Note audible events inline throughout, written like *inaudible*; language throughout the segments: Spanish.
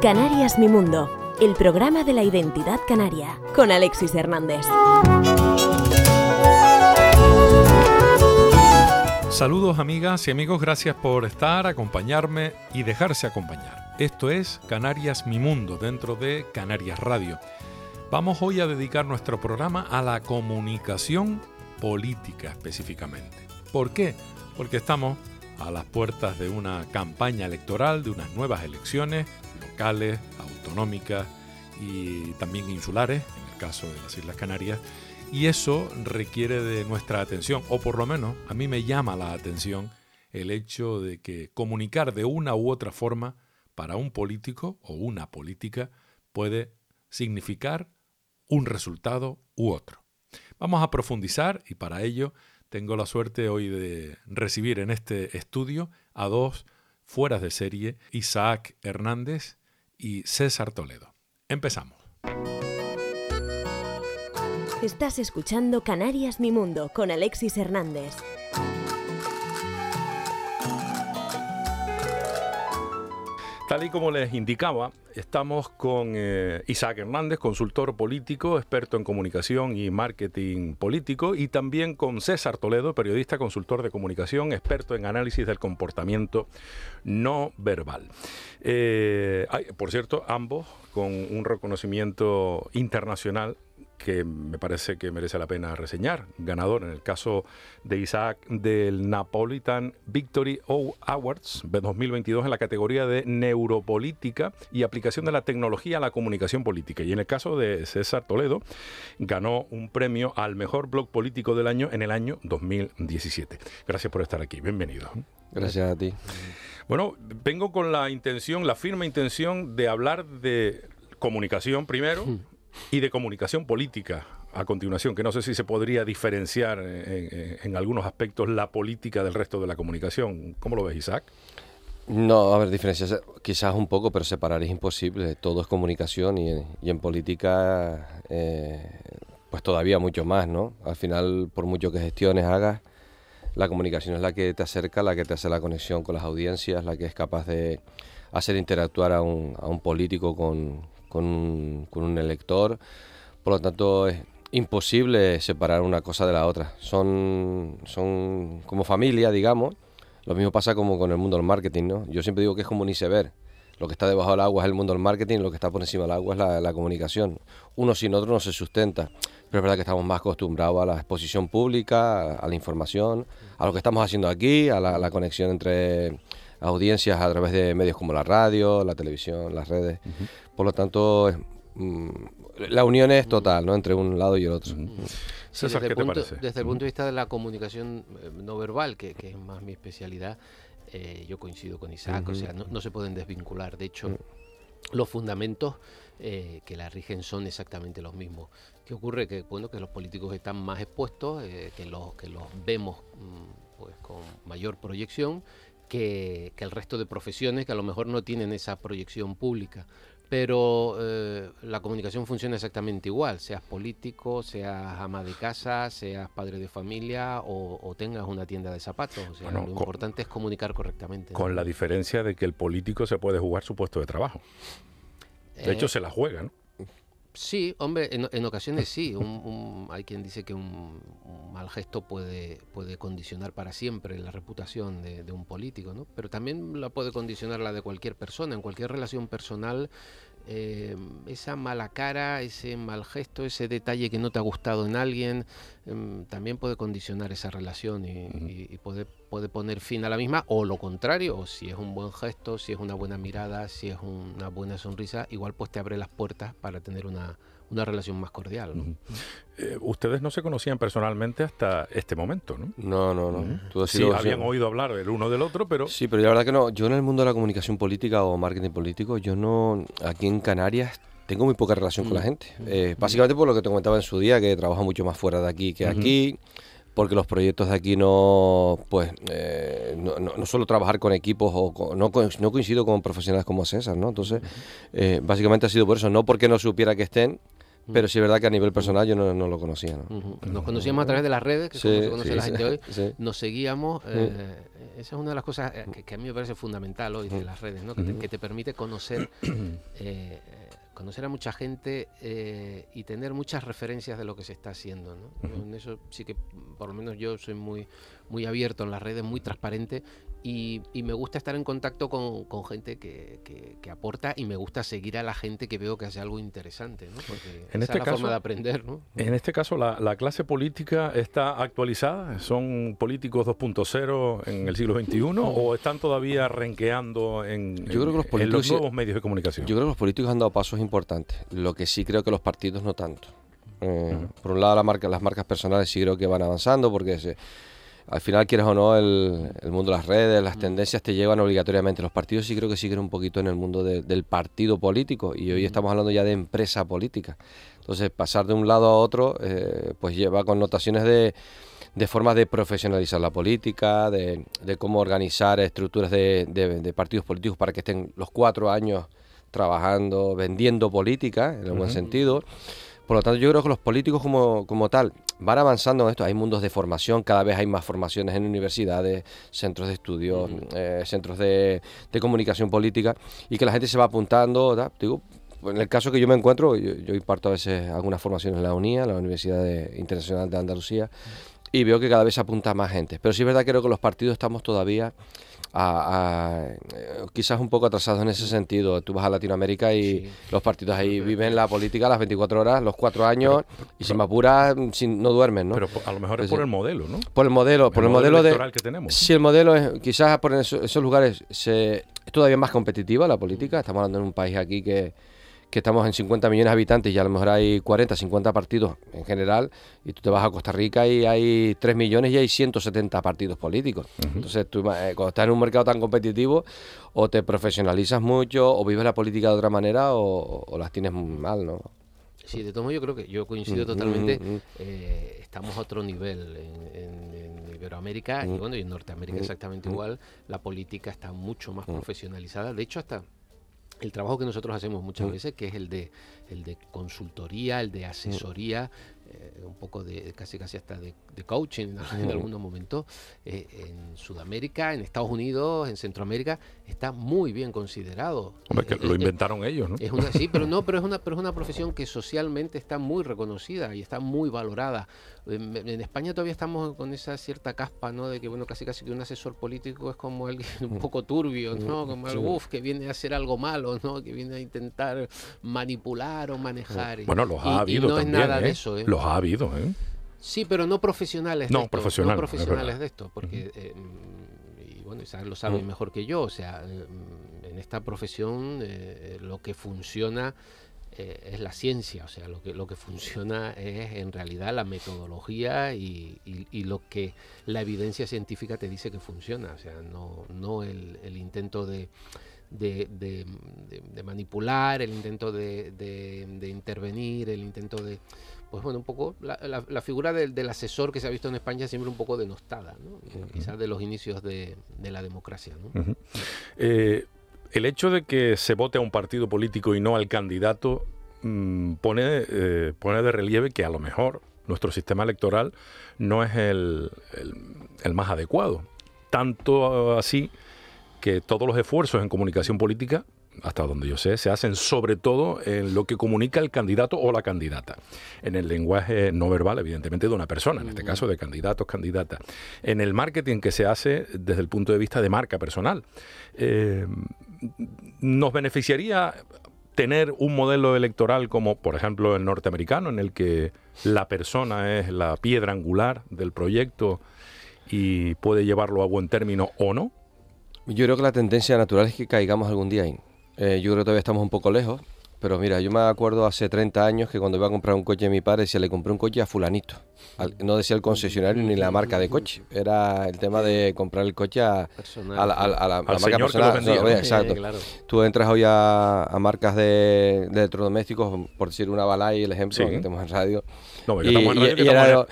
Canarias Mi Mundo, el programa de la identidad canaria, con Alexis Hernández. Saludos amigas y amigos, gracias por estar, acompañarme y dejarse acompañar. Esto es Canarias Mi Mundo dentro de Canarias Radio. Vamos hoy a dedicar nuestro programa a la comunicación política específicamente. ¿Por qué? Porque estamos a las puertas de una campaña electoral, de unas nuevas elecciones locales, autonómicas y también insulares, en el caso de las Islas Canarias, y eso requiere de nuestra atención, o por lo menos a mí me llama la atención el hecho de que comunicar de una u otra forma para un político o una política puede significar un resultado u otro. Vamos a profundizar y para ello tengo la suerte hoy de recibir en este estudio a dos fueras de serie, Isaac Hernández y César Toledo. Empezamos. Estás escuchando Canarias Mi Mundo con Alexis Hernández. Tal y como les indicaba, estamos con eh, Isaac Hernández, consultor político, experto en comunicación y marketing político, y también con César Toledo, periodista, consultor de comunicación, experto en análisis del comportamiento no verbal. Eh, por cierto, ambos con un reconocimiento internacional que me parece que merece la pena reseñar. Ganador en el caso de Isaac del Napolitan Victory Awards de 2022 en la categoría de neuropolítica y aplicación de la tecnología a la comunicación política. Y en el caso de César Toledo, ganó un premio al mejor blog político del año en el año 2017. Gracias por estar aquí. Bienvenido. Gracias a ti. Bueno, vengo con la intención, la firme intención de hablar de comunicación primero, y de comunicación política a continuación, que no sé si se podría diferenciar en, algunos aspectos la política del resto de la comunicación. ¿Cómo lo ves, Isaac? No, a ver, diferencias quizás un poco, pero separar es imposible. Todo es comunicación y, en política, eh, pues todavía mucho más, ¿no? Al final, por mucho que gestiones hagas, la comunicación es la que te acerca, la que te hace la conexión con las audiencias, la que es capaz de hacer interactuar a un, a un político con, con un, elector. Por lo tanto, es imposible separar una cosa de la otra. Son, son como familia, digamos. Lo mismo pasa como con el mundo del marketing, ¿no? Yo siempre digo que es como un iceberg. Lo que está debajo del agua es el mundo del marketing, lo que está por encima del agua es la, la, comunicación. Uno sin otro no se sustenta. Pero es verdad que estamos más acostumbrados a la exposición pública, a, la información, a lo que estamos haciendo aquí, a la conexión entre audiencias a través de medios como la radio, la televisión, las redes. Por lo tanto, mm, la unión es total, ¿no? Entre un lado y el otro. desde, el punto, desde el punto de vista de la comunicación eh, no verbal, que, es más mi especialidad, eh, yo coincido con Isaac, o sea, no, se pueden desvincular. De hecho, los fundamentos eh, que la rigen son exactamente los mismos. ¿Qué ocurre? Que bueno, que los políticos están más expuestos, que los que los vemos mm, pues con mayor proyección que, el resto de profesiones que a lo mejor no tienen esa proyección pública. Pero eh, la comunicación funciona exactamente igual, seas político, seas ama de casa, seas padre de familia o, tengas una tienda de zapatos. O sea, lo importante es comunicar correctamente. Con la diferencia de que el político se puede jugar su puesto de trabajo. De hecho, eh, se la juega, ¿no? Sí, hombre, en, ocasiones sí. hay quien dice que un, mal gesto puede, puede condicionar para siempre la reputación de, de, un político, ¿no? Pero también la puede condicionar la de cualquier persona. En cualquier relación personal eh, esa mala cara, ese mal gesto, ese detalle que no te ha gustado en alguien, em, también puede condicionar esa relación y, puede, puede, poner fin a la misma, o lo contrario, o si es un buen gesto, si es una buena mirada, si es una buena sonrisa, igual pues te abre las puertas para tener una, una relación más cordial. Eh, ustedes no se conocían personalmente hasta este momento, ¿no? No, no, no. Sí, habían oído hablar el uno del otro, pero... Sí, pero la verdad que no. Yo en el mundo de la comunicación política o marketing político, yo no... Aquí en Canarias tengo muy poca relación con la mm. gente. Eh, básicamente por lo que te comentaba en su día, que trabajo mucho más fuera de aquí que aquí porque los proyectos de aquí no, pues, eh, no, no, suelo trabajar con equipos o no, no, coincido con profesionales como César, ¿no? Entonces, básicamente ha sido por eso, no porque no supiera que estén, pero sí es verdad que a nivel personal yo no, lo conocía. Nos conocíamos a través de las redes, que se conoce la gente hoy, nos seguíamos. Eh, esa es una de las cosas eh, que, a mí me parece fundamental hoy de las redes, ¿no? que, te, permite conocer *clears throat* eh, conocer a mucha gente eh, y tener muchas referencias de lo que se está haciendo. ¿no? En eso sí que, por lo menos yo soy muy, muy abierto en las redes, muy transparente y, me gusta estar en contacto con, gente que, aporta y me gusta seguir a la gente que veo que hace algo interesante, ¿no? porque en este es la caso, forma de aprender. ¿no? En este caso, la, clase política está actualizada, son políticos 2.0 en el siglo XXI *laughs* o están todavía renqueando en, los, nuevos medios de comunicación. Yo creo que los políticos han dado pasos importantes, lo que sí creo que los partidos no tanto. Eh, por un lado, la marca, las marcas personales sí creo que van avanzando porque se al final, quieres o no, el, mundo de las redes, las mm. tendencias te llevan obligatoriamente. Los partidos sí creo que siguen un poquito en el mundo del partido político y hoy mm. estamos hablando ya de empresa política. Entonces, pasar de un lado a otro, eh, pues lleva connotaciones de, de formas de profesionalizar la política, de, cómo organizar estructuras de, partidos políticos para que estén los cuatro años trabajando, vendiendo política, en el buen sentido. Por lo tanto, yo creo que los políticos como, como tal van avanzando en esto. Hay mundos de formación, cada vez hay más formaciones en universidades, centros de estudios, eh, centros de, comunicación política y que la gente se va apuntando. Digo, en el caso que yo me encuentro, yo, imparto a veces algunas formaciones en la UNIA, la Universidad Internacional de Andalucía, y veo que cada vez se apunta más gente. Pero sí es verdad que creo que los partidos estamos todavía a, eh, quizás un poco atrasados en ese sentido. Tú vas a Latinoamérica y los partidos ahí viven la política las 24 horas, los cuatro años, y si me apuras, no duermen, ¿no? Pero a lo mejor es por el modelo, ¿no? Por el modelo, por el, modelo, de... que tenemos. Si el modelo es, quizás por esos, lugares se, es todavía más competitiva la política, estamos hablando de un país aquí que que estamos en 50 millones de habitantes y a lo mejor hay 40, 50 partidos en general, y tú te vas a Costa Rica y hay 3 millones y hay 170 partidos políticos. Entonces, tú, eh, cuando estás en un mercado tan competitivo, o te profesionalizas mucho, o vives la política de otra manera, o, las tienes mal, ¿no? Sí, de todo modo yo creo que yo coincido totalmente. Eh, estamos a otro nivel en, Iberoamérica y bueno, y en Norteamérica exactamente igual. La política está mucho más profesionalizada. De hecho, hasta el trabajo que nosotros hacemos muchas veces, que es el de, el de consultoría, el de asesoría, un poco de casi casi hasta de, coaching en algunos momentos, eh, en Sudamérica, en Estados Unidos, en Centroamérica, está muy bien considerado. Hombre, que lo inventaron ellos, ¿no? Es una, sí, pero no, *laughs* pero es una, pero es una profesión que socialmente está muy reconocida y está muy valorada. En, España todavía estamos con esa cierta caspa, ¿no? De que, bueno, casi casi que un asesor político es como alguien *laughs* un poco turbio, ¿no? Como algo, que viene a hacer algo malo, ¿no? Que viene a intentar manipular o manejar. Bueno, los ha habido no es nada de ¿eh? eso, ¿eh? Los ha habido, ¿eh? Sí, pero no profesionales no, de esto. Profesional, no profesionales de esto, porque... Eh, y bueno, Isaac lo sabe mejor que yo, o sea, en esta profesión lo que funciona eh, es la ciencia, o sea, lo que, lo que funciona es en realidad la metodología y, lo que la evidencia científica te dice que funciona, o sea, no, no el, intento de, de, manipular, el intento de, intervenir, el intento de... Pues bueno, un poco la, figura del, asesor que se ha visto en España siempre un poco denostada, ¿no? quizás de los inicios de, la democracia. ¿no? El hecho de que se vote a un partido político y no al candidato mm, pone, eh, pone de relieve que a lo mejor nuestro sistema electoral no es el, más adecuado. Tanto así que todos los esfuerzos en comunicación política hasta donde yo sé, se hacen sobre todo en lo que comunica el candidato o la candidata, en el lenguaje no verbal, evidentemente, de una persona, en este caso de candidatos, candidatas, en el marketing que se hace desde el punto de vista de marca personal. Eh, nos beneficiaría tener un modelo electoral como, por ejemplo, el norteamericano, en el que la persona es la piedra angular del proyecto y puede llevarlo a buen término o no? Yo creo que la tendencia natural es que caigamos algún día ahí. Eh, yo creo que todavía estamos un poco lejos, pero mira, yo me acuerdo hace 30 años que cuando iba a comprar un coche a mi padre, decía, le compré un coche a fulanito. no decía el concesionario ni la marca de coche. Era el tema de comprar el coche a, la, marca personal. exacto. Tú entras hoy a, marcas de, electrodomésticos, por decir una Balay, el ejemplo que tenemos en radio, No, y, estamos,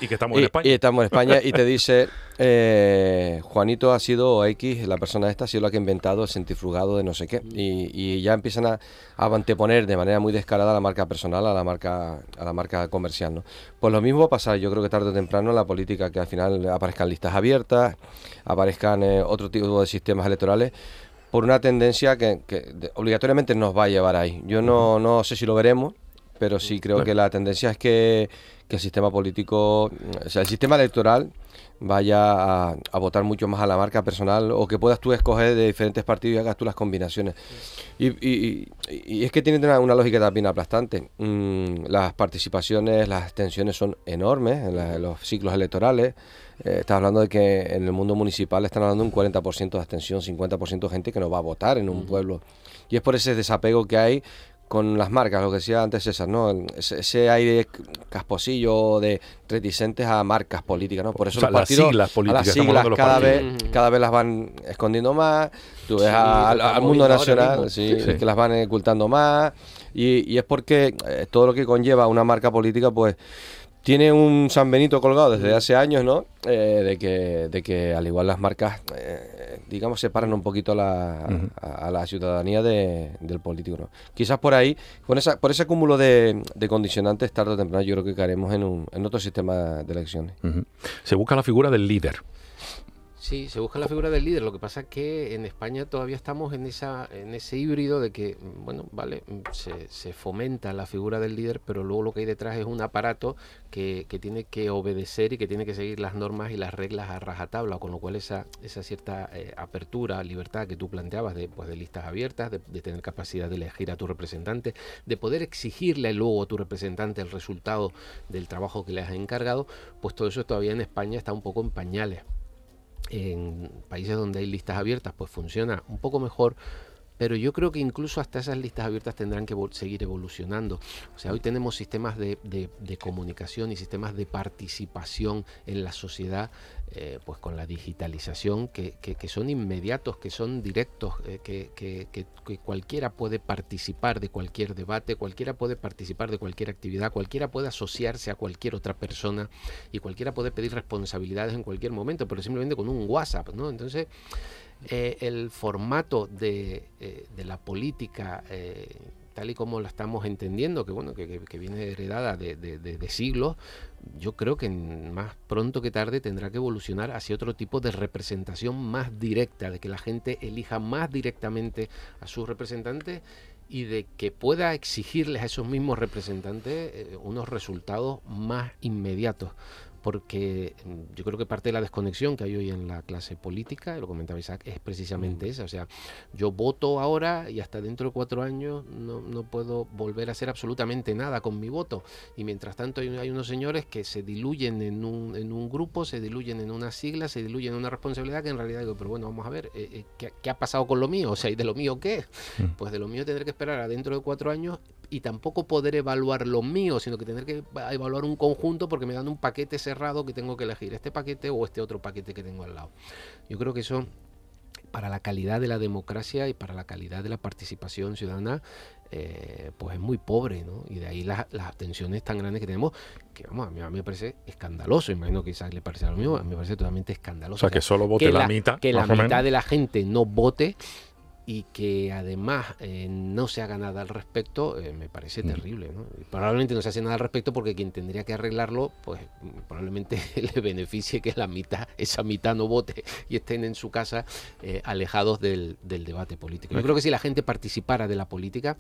y, que estamos en España. Y estamos en España y te *laughs* dice, eh, Juanito ha sido, X, la persona esta ha sido la que ha inventado el centrifugado de no sé qué. Y, ya empiezan a, a, anteponer de manera muy descarada la marca personal a la marca, a la marca comercial. ¿no? Pues lo mismo va a pasar, yo creo que tarde o temprano en la política, que al final aparezcan listas abiertas, aparezcan eh, otro tipo de sistemas electorales por una tendencia que, obligatoriamente nos va a llevar ahí. Yo no, no sé si lo veremos, pero sí creo que la tendencia es que, el sistema político, o sea, el sistema electoral vaya a, votar mucho más a la marca personal o que puedas tú escoger de diferentes partidos y hagas tú las combinaciones. Y, es que tiene una, lógica también aplastante. Mm, las participaciones, las tensiones son enormes en, los ciclos electorales. Eh, estás hablando de que en el mundo municipal están hablando de un 40% de abstención, 50% de gente que no va a votar en un pueblo. Y es por ese desapego que hay con las marcas, lo que decía antes César, ¿no? Ese, aire casposillo de reticentes a marcas políticas, ¿no? Por eso los partidos, las siglas políticas, las siglas cada vez, cada vez las van escondiendo más, tú ves al, mundo nacional, sí, que las van ocultando más, y, y es porque eh, todo lo que conlleva una marca política, pues tiene un San Benito colgado desde hace años, ¿no? Eh, de, que, de que al igual las marcas, eh, digamos, separan un poquito la, a, la ciudadanía del político, ¿no? Quizás por ahí, con esa, por ese cúmulo de, condicionantes, tarde o temprano, yo creo que caeremos en, un, en otro sistema de elecciones. Se busca la figura del líder. Sí, se busca la figura del líder. Lo que pasa es que en España todavía estamos en esa en ese híbrido de que, bueno, vale, se, fomenta la figura del líder, pero luego lo que hay detrás es un aparato que, tiene que obedecer y que tiene que seguir las normas y las reglas a rajatabla, con lo cual esa, esa cierta eh, apertura, libertad que tú planteabas de, pues, de listas abiertas, de, de, tener capacidad de elegir a tu representante, de poder exigirle luego a tu representante el resultado del trabajo que le has encargado, pues todo eso todavía en España está un poco en pañales en países donde hay listas abiertas, pues funciona un poco mejor, pero yo creo que incluso hasta esas listas abiertas tendrán que seguir evolucionando. O sea, hoy tenemos sistemas de, comunicación y sistemas de participación en la sociedad, eh, pues con la digitalización, que, son inmediatos, que son directos, eh, que, cualquiera puede participar de cualquier debate, cualquiera puede participar de cualquier actividad, cualquiera puede asociarse a cualquier otra persona y cualquiera puede pedir responsabilidades en cualquier momento, pero simplemente con un WhatsApp, ¿no? Entonces, eh, el formato de, eh, la política eh, tal y como la estamos entendiendo, que bueno, que, viene heredada de, siglos, yo creo que más pronto que tarde tendrá que evolucionar hacia otro tipo de representación más directa, de que la gente elija más directamente a sus representantes y de que pueda exigirles a esos mismos representantes unos resultados más inmediatos porque mm, yo creo que parte de la desconexión que hay hoy en la clase política, lo comentaba Isaac, es precisamente esa. O sea, yo voto ahora y hasta dentro de cuatro años no, no puedo volver a hacer absolutamente nada con mi voto. Y mientras tanto hay, hay unos señores que se diluyen en un, en un, grupo, se diluyen en una sigla, se diluyen en una responsabilidad que en realidad digo, pero bueno, vamos a ver, eh, eh, ¿qué, ¿qué, ha pasado con lo mío? O sea, ¿y de lo mío qué? Mm. Pues de lo mío tendré que esperar a dentro de cuatro años y tampoco poder evaluar lo mío, sino que tener que evaluar un conjunto porque me dan un paquete cerrado que tengo que elegir, este paquete o este otro paquete que tengo al lado. Yo creo que eso para la calidad de la democracia y para la calidad de la participación ciudadana, eh, pues es muy pobre, ¿no? Y de ahí las, las tensiones tan grandes que tenemos, que vamos, a mí, me parece escandaloso, imagino que quizás le parece lo mismo, a mí me parece totalmente escandaloso. O sea, que solo vote la, mitad. Que la mitad de la gente no vote y que además eh, no se haga nada al respecto, eh, me parece terrible. ¿no? probablemente no se hace nada al respecto porque quien tendría que arreglarlo, pues probablemente *laughs* le beneficie que la mitad, esa mitad no vote y estén en su casa eh, alejados del, del, debate político. Yo creo que si la gente participara de la política,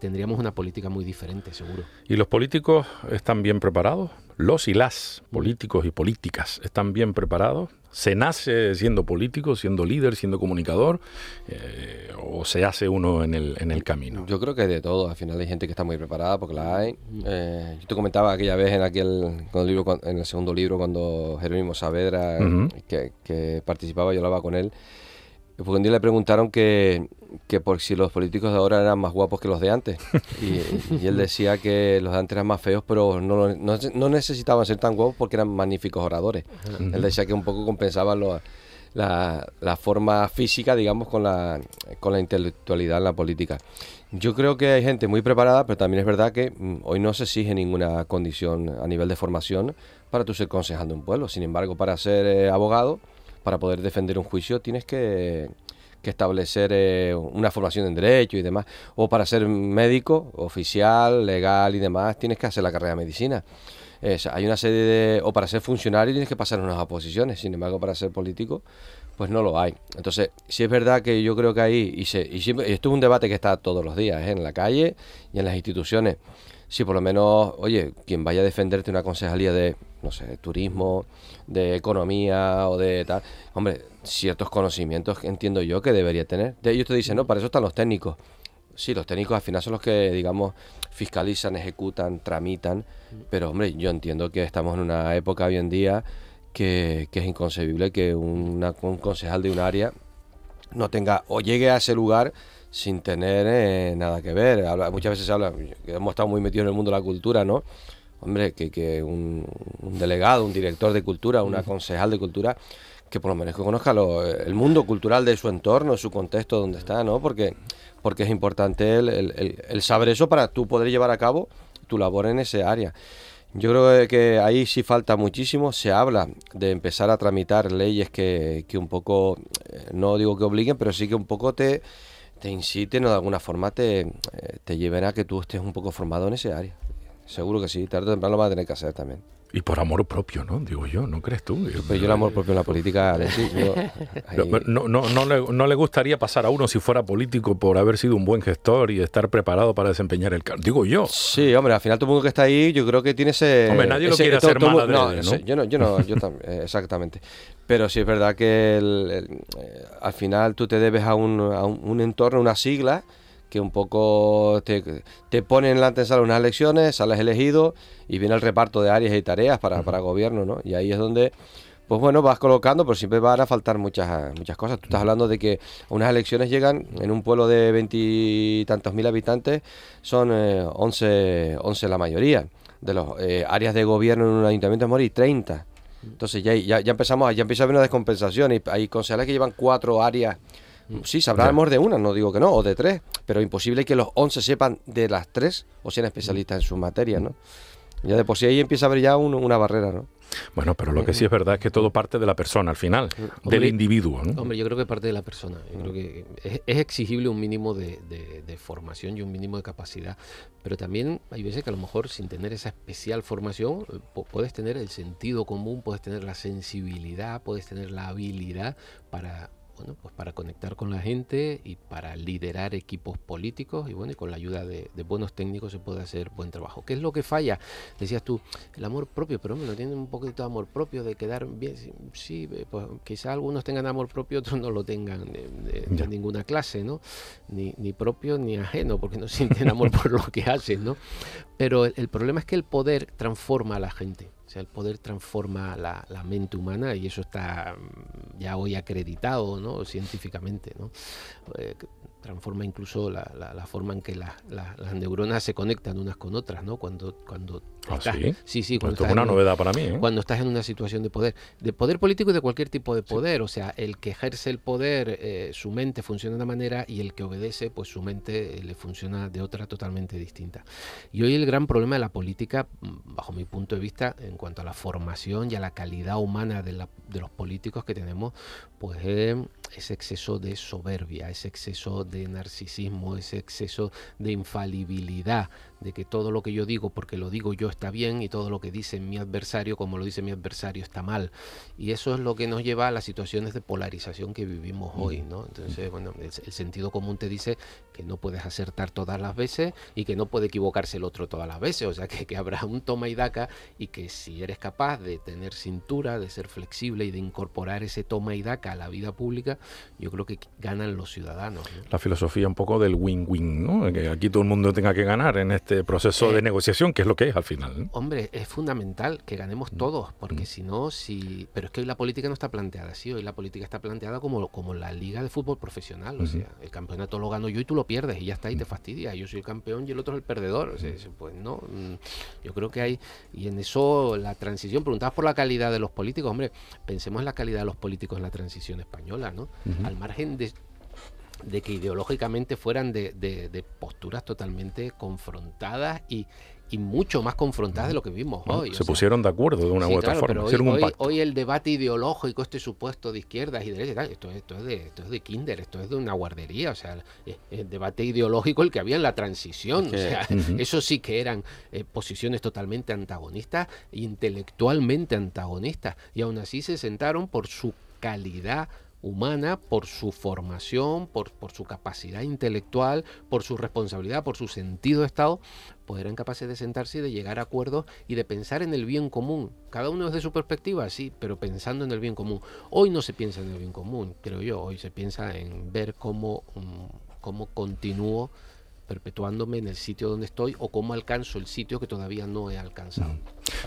tendríamos una política muy diferente, seguro. ¿Y los políticos están bien preparados? ¿Los y las políticos y políticas están bien preparados? ¿Se nace siendo político, siendo líder, siendo comunicador? Eh, ¿O se hace uno en el, en el camino? Yo creo que de todo. Al final hay gente que está muy preparada porque la hay. Eh, yo te comentaba aquella vez en aquel el libro, en el segundo libro, cuando Jerónimo Saavedra, que, que participaba, yo hablaba con él. Porque un día le preguntaron que, que por si los políticos de ahora eran más guapos que los de antes. *laughs* Y, él decía que los de antes eran más feos, pero no, no, necesitaban ser tan guapos porque eran magníficos oradores. Él decía que un poco compensaban los, la, la, forma física, digamos, con la, con la intelectualidad en la política. Yo creo que hay gente muy preparada, pero también es verdad que mm, hoy no se exige ninguna condición a nivel de formación para tú ser concejal de un pueblo. Sin embargo, para ser eh, abogado, para poder defender un juicio, tienes que, establecer eh, una formación en derecho y demás. O para ser médico, oficial, legal y demás, tienes que hacer la carrera de medicina. hay una serie de... O para ser funcionario tienes que pasar unas oposiciones. Sin embargo, para ser político, pues no lo hay. Entonces, sí es verdad que yo creo que ahí, y, se, y, esto es un debate que está todos los días, ¿eh? en la calle y en las instituciones. Si por lo menos, oye, quien vaya a defenderte una concejalía de, no sé, turismo, de economía o de tal, hombre, ciertos conocimientos entiendo yo que debería tener. De ellos te dicen, no, para eso están los técnicos. Sí, los técnicos al final son los que, digamos, fiscalizan, ejecutan, tramitan, pero hombre, yo entiendo que estamos en una época hoy en día que, es inconcebible que un concejal de un área no tenga o llegue a ese lugar sin tener eh, nada que ver. muchas veces se habla, hemos estado muy metidos en el mundo de la cultura, ¿no? Hombre, que, que un, delegado, un director de cultura, una concejal de cultura, que por lo menos que conozca el mundo cultural de su entorno, su contexto donde está, ¿no? Porque, porque es importante el, el saber eso para tú poder llevar a cabo tu labor en ese área. Yo creo que ahí sí falta muchísimo. Se habla de empezar a tramitar leyes que, que un poco, eh, no digo que obliguen, pero sí que un poco te, te inciten o de alguna forma te, eh, te lleven a que tú estés un poco formado en ese área. Seguro que sí, tarde o temprano lo vas a tener que hacer también. Y por amor propio, ¿no? Digo yo, ¿no crees tú? Pero yo el amor propio en la política, *laughs* no, no, no, le, no, le, gustaría pasar a uno si fuera político por haber sido un buen gestor y estar preparado para desempeñar el cargo. Digo yo. Sí, hombre, al final todo el mundo que está ahí, yo creo que tiene ese... Hombre, nadie lo quiere hacer mal no, yo no, yo no, yo *laughs* también, eh, exactamente. Pero sí es verdad que eh, al final tú te debes a un, a un entorno, una sigla que un poco te, te ponen en la antesala unas elecciones, sales elegido y viene el reparto de áreas y tareas para, para gobierno, ¿no? Y ahí es donde, pues bueno, vas colocando, pero siempre van a faltar muchas, muchas cosas. Tú estás hablando de que unas elecciones llegan en un pueblo de veintitantos mil habitantes, son eh, 11, 11 la mayoría. De las eh, áreas de gobierno en un ayuntamiento de Mori, 30. Entonces ya, ya, ya empezamos, ya empieza a haber una descompensación y hay concejales que llevan cuatro áreas Sí, sabrán de una, no digo que no, o de tres, pero imposible que los once sepan de las tres o sean especialistas en su materia, ¿no? Ya de por sí ahí empieza a haber ya una barrera, ¿no? Bueno, pero lo que sí es verdad es que todo parte de la persona al final, del individuo. ¿no? Hombre, yo creo que parte de la persona. Yo creo que es, exigible un mínimo de, formación y un mínimo de capacidad, pero también hay veces que a lo mejor sin tener esa especial formación eh, puedes tener el sentido común, puedes tener la sensibilidad, puedes tener la habilidad para bueno, pues para conectar con la gente y para liderar equipos políticos y bueno, y con la ayuda de, buenos técnicos se puede hacer buen trabajo. ¿Qué es lo que falla? Decías tú, el amor propio, pero hombre, no tienen un poquito de amor propio de quedar bien. Sí, eh, pues quizá algunos tengan amor propio, *laughs* otros no lo tengan de, ninguna clase, ¿no? Ni, ni, propio ni ajeno, porque no sienten amor *laughs* por lo que hacen, ¿no? Pero el problema es que el poder transforma a la gente el poder transforma la, mente humana y eso está mm, ya hoy acreditado ¿no? científicamente. ¿no? Eh, transforma incluso la, la, forma en que las neuronas se conectan unas con otras, ¿no? Cuando, cuando ¿Ah, sí? Sí, sí. Cuando pues es una novedad para mí. ¿eh? Cuando estás en una situación de poder, de poder político y de cualquier tipo de poder, o sea, el que ejerce el poder, eh, su mente funciona de una manera y el que obedece, pues su mente le funciona de otra totalmente distinta. Y hoy el gran problema de la política, mm, bajo mi punto de vista, en cuanto a la formación y a la calidad humana de, la, de los políticos que tenemos, pues es ese exceso de soberbia, ese exceso de narcisismo, ese exceso de infalibilidad, de que todo lo que yo digo porque lo digo yo está bien y todo lo que dice mi adversario como lo dice mi adversario está mal. Y eso es lo que nos lleva a las situaciones de polarización que vivimos hoy, ¿no? Entonces, bueno, el, sentido común te dice que no puedes acertar todas las veces y que no puede equivocarse el otro todas las veces, o sea, que, que habrá un toma y daca y que si eres capaz de tener cintura, de ser flexible y de incorporar ese toma y daca a la vida pública, yo creo que ganan los ciudadanos. La filosofía un poco del win-win, ¿no? Que aquí todo el mundo tenga que ganar en este este proceso de eh, negociación, que es lo que es al final. Hombre, es fundamental que ganemos mm. todos, porque mm. si no, si... Pero es que hoy la política no está planteada así, hoy la política está planteada como, como la liga de fútbol profesional, o sea, el campeonato lo gano yo y tú lo pierdes y ya está, y te fastidia, yo soy el campeón y el otro es el perdedor, o sea, pues no, yo creo que hay, y en eso la transición, preguntabas por la calidad de los políticos, hombre, pensemos en la calidad de los políticos en la transición española, ¿no? Al margen de de que ideológicamente fueran de, posturas totalmente confrontadas y, mucho más confrontadas de lo que vimos hoy. Se pusieron de acuerdo de una u otra forma. hoy, el debate ideológico, este supuesto de izquierdas y derechas, esto, esto, es de, esto es de kinder, esto es de una guardería. O sea, el, debate ideológico el que había en la transición. O sea, eso sí que eran eh, posiciones totalmente antagonistas, intelectualmente antagonistas. Y aún así se sentaron por su calidad humana por su formación, por, por, su capacidad intelectual, por su responsabilidad, por su sentido de Estado, pues eran capaces de sentarse y de llegar a acuerdos y de pensar en el bien común. Cada uno desde su perspectiva, sí, pero pensando en el bien común. Hoy no se piensa en el bien común, creo yo, hoy se piensa en ver cómo, mm, cómo continúo perpetuándome en el sitio donde estoy o cómo alcanzo el sitio que todavía no he alcanzado.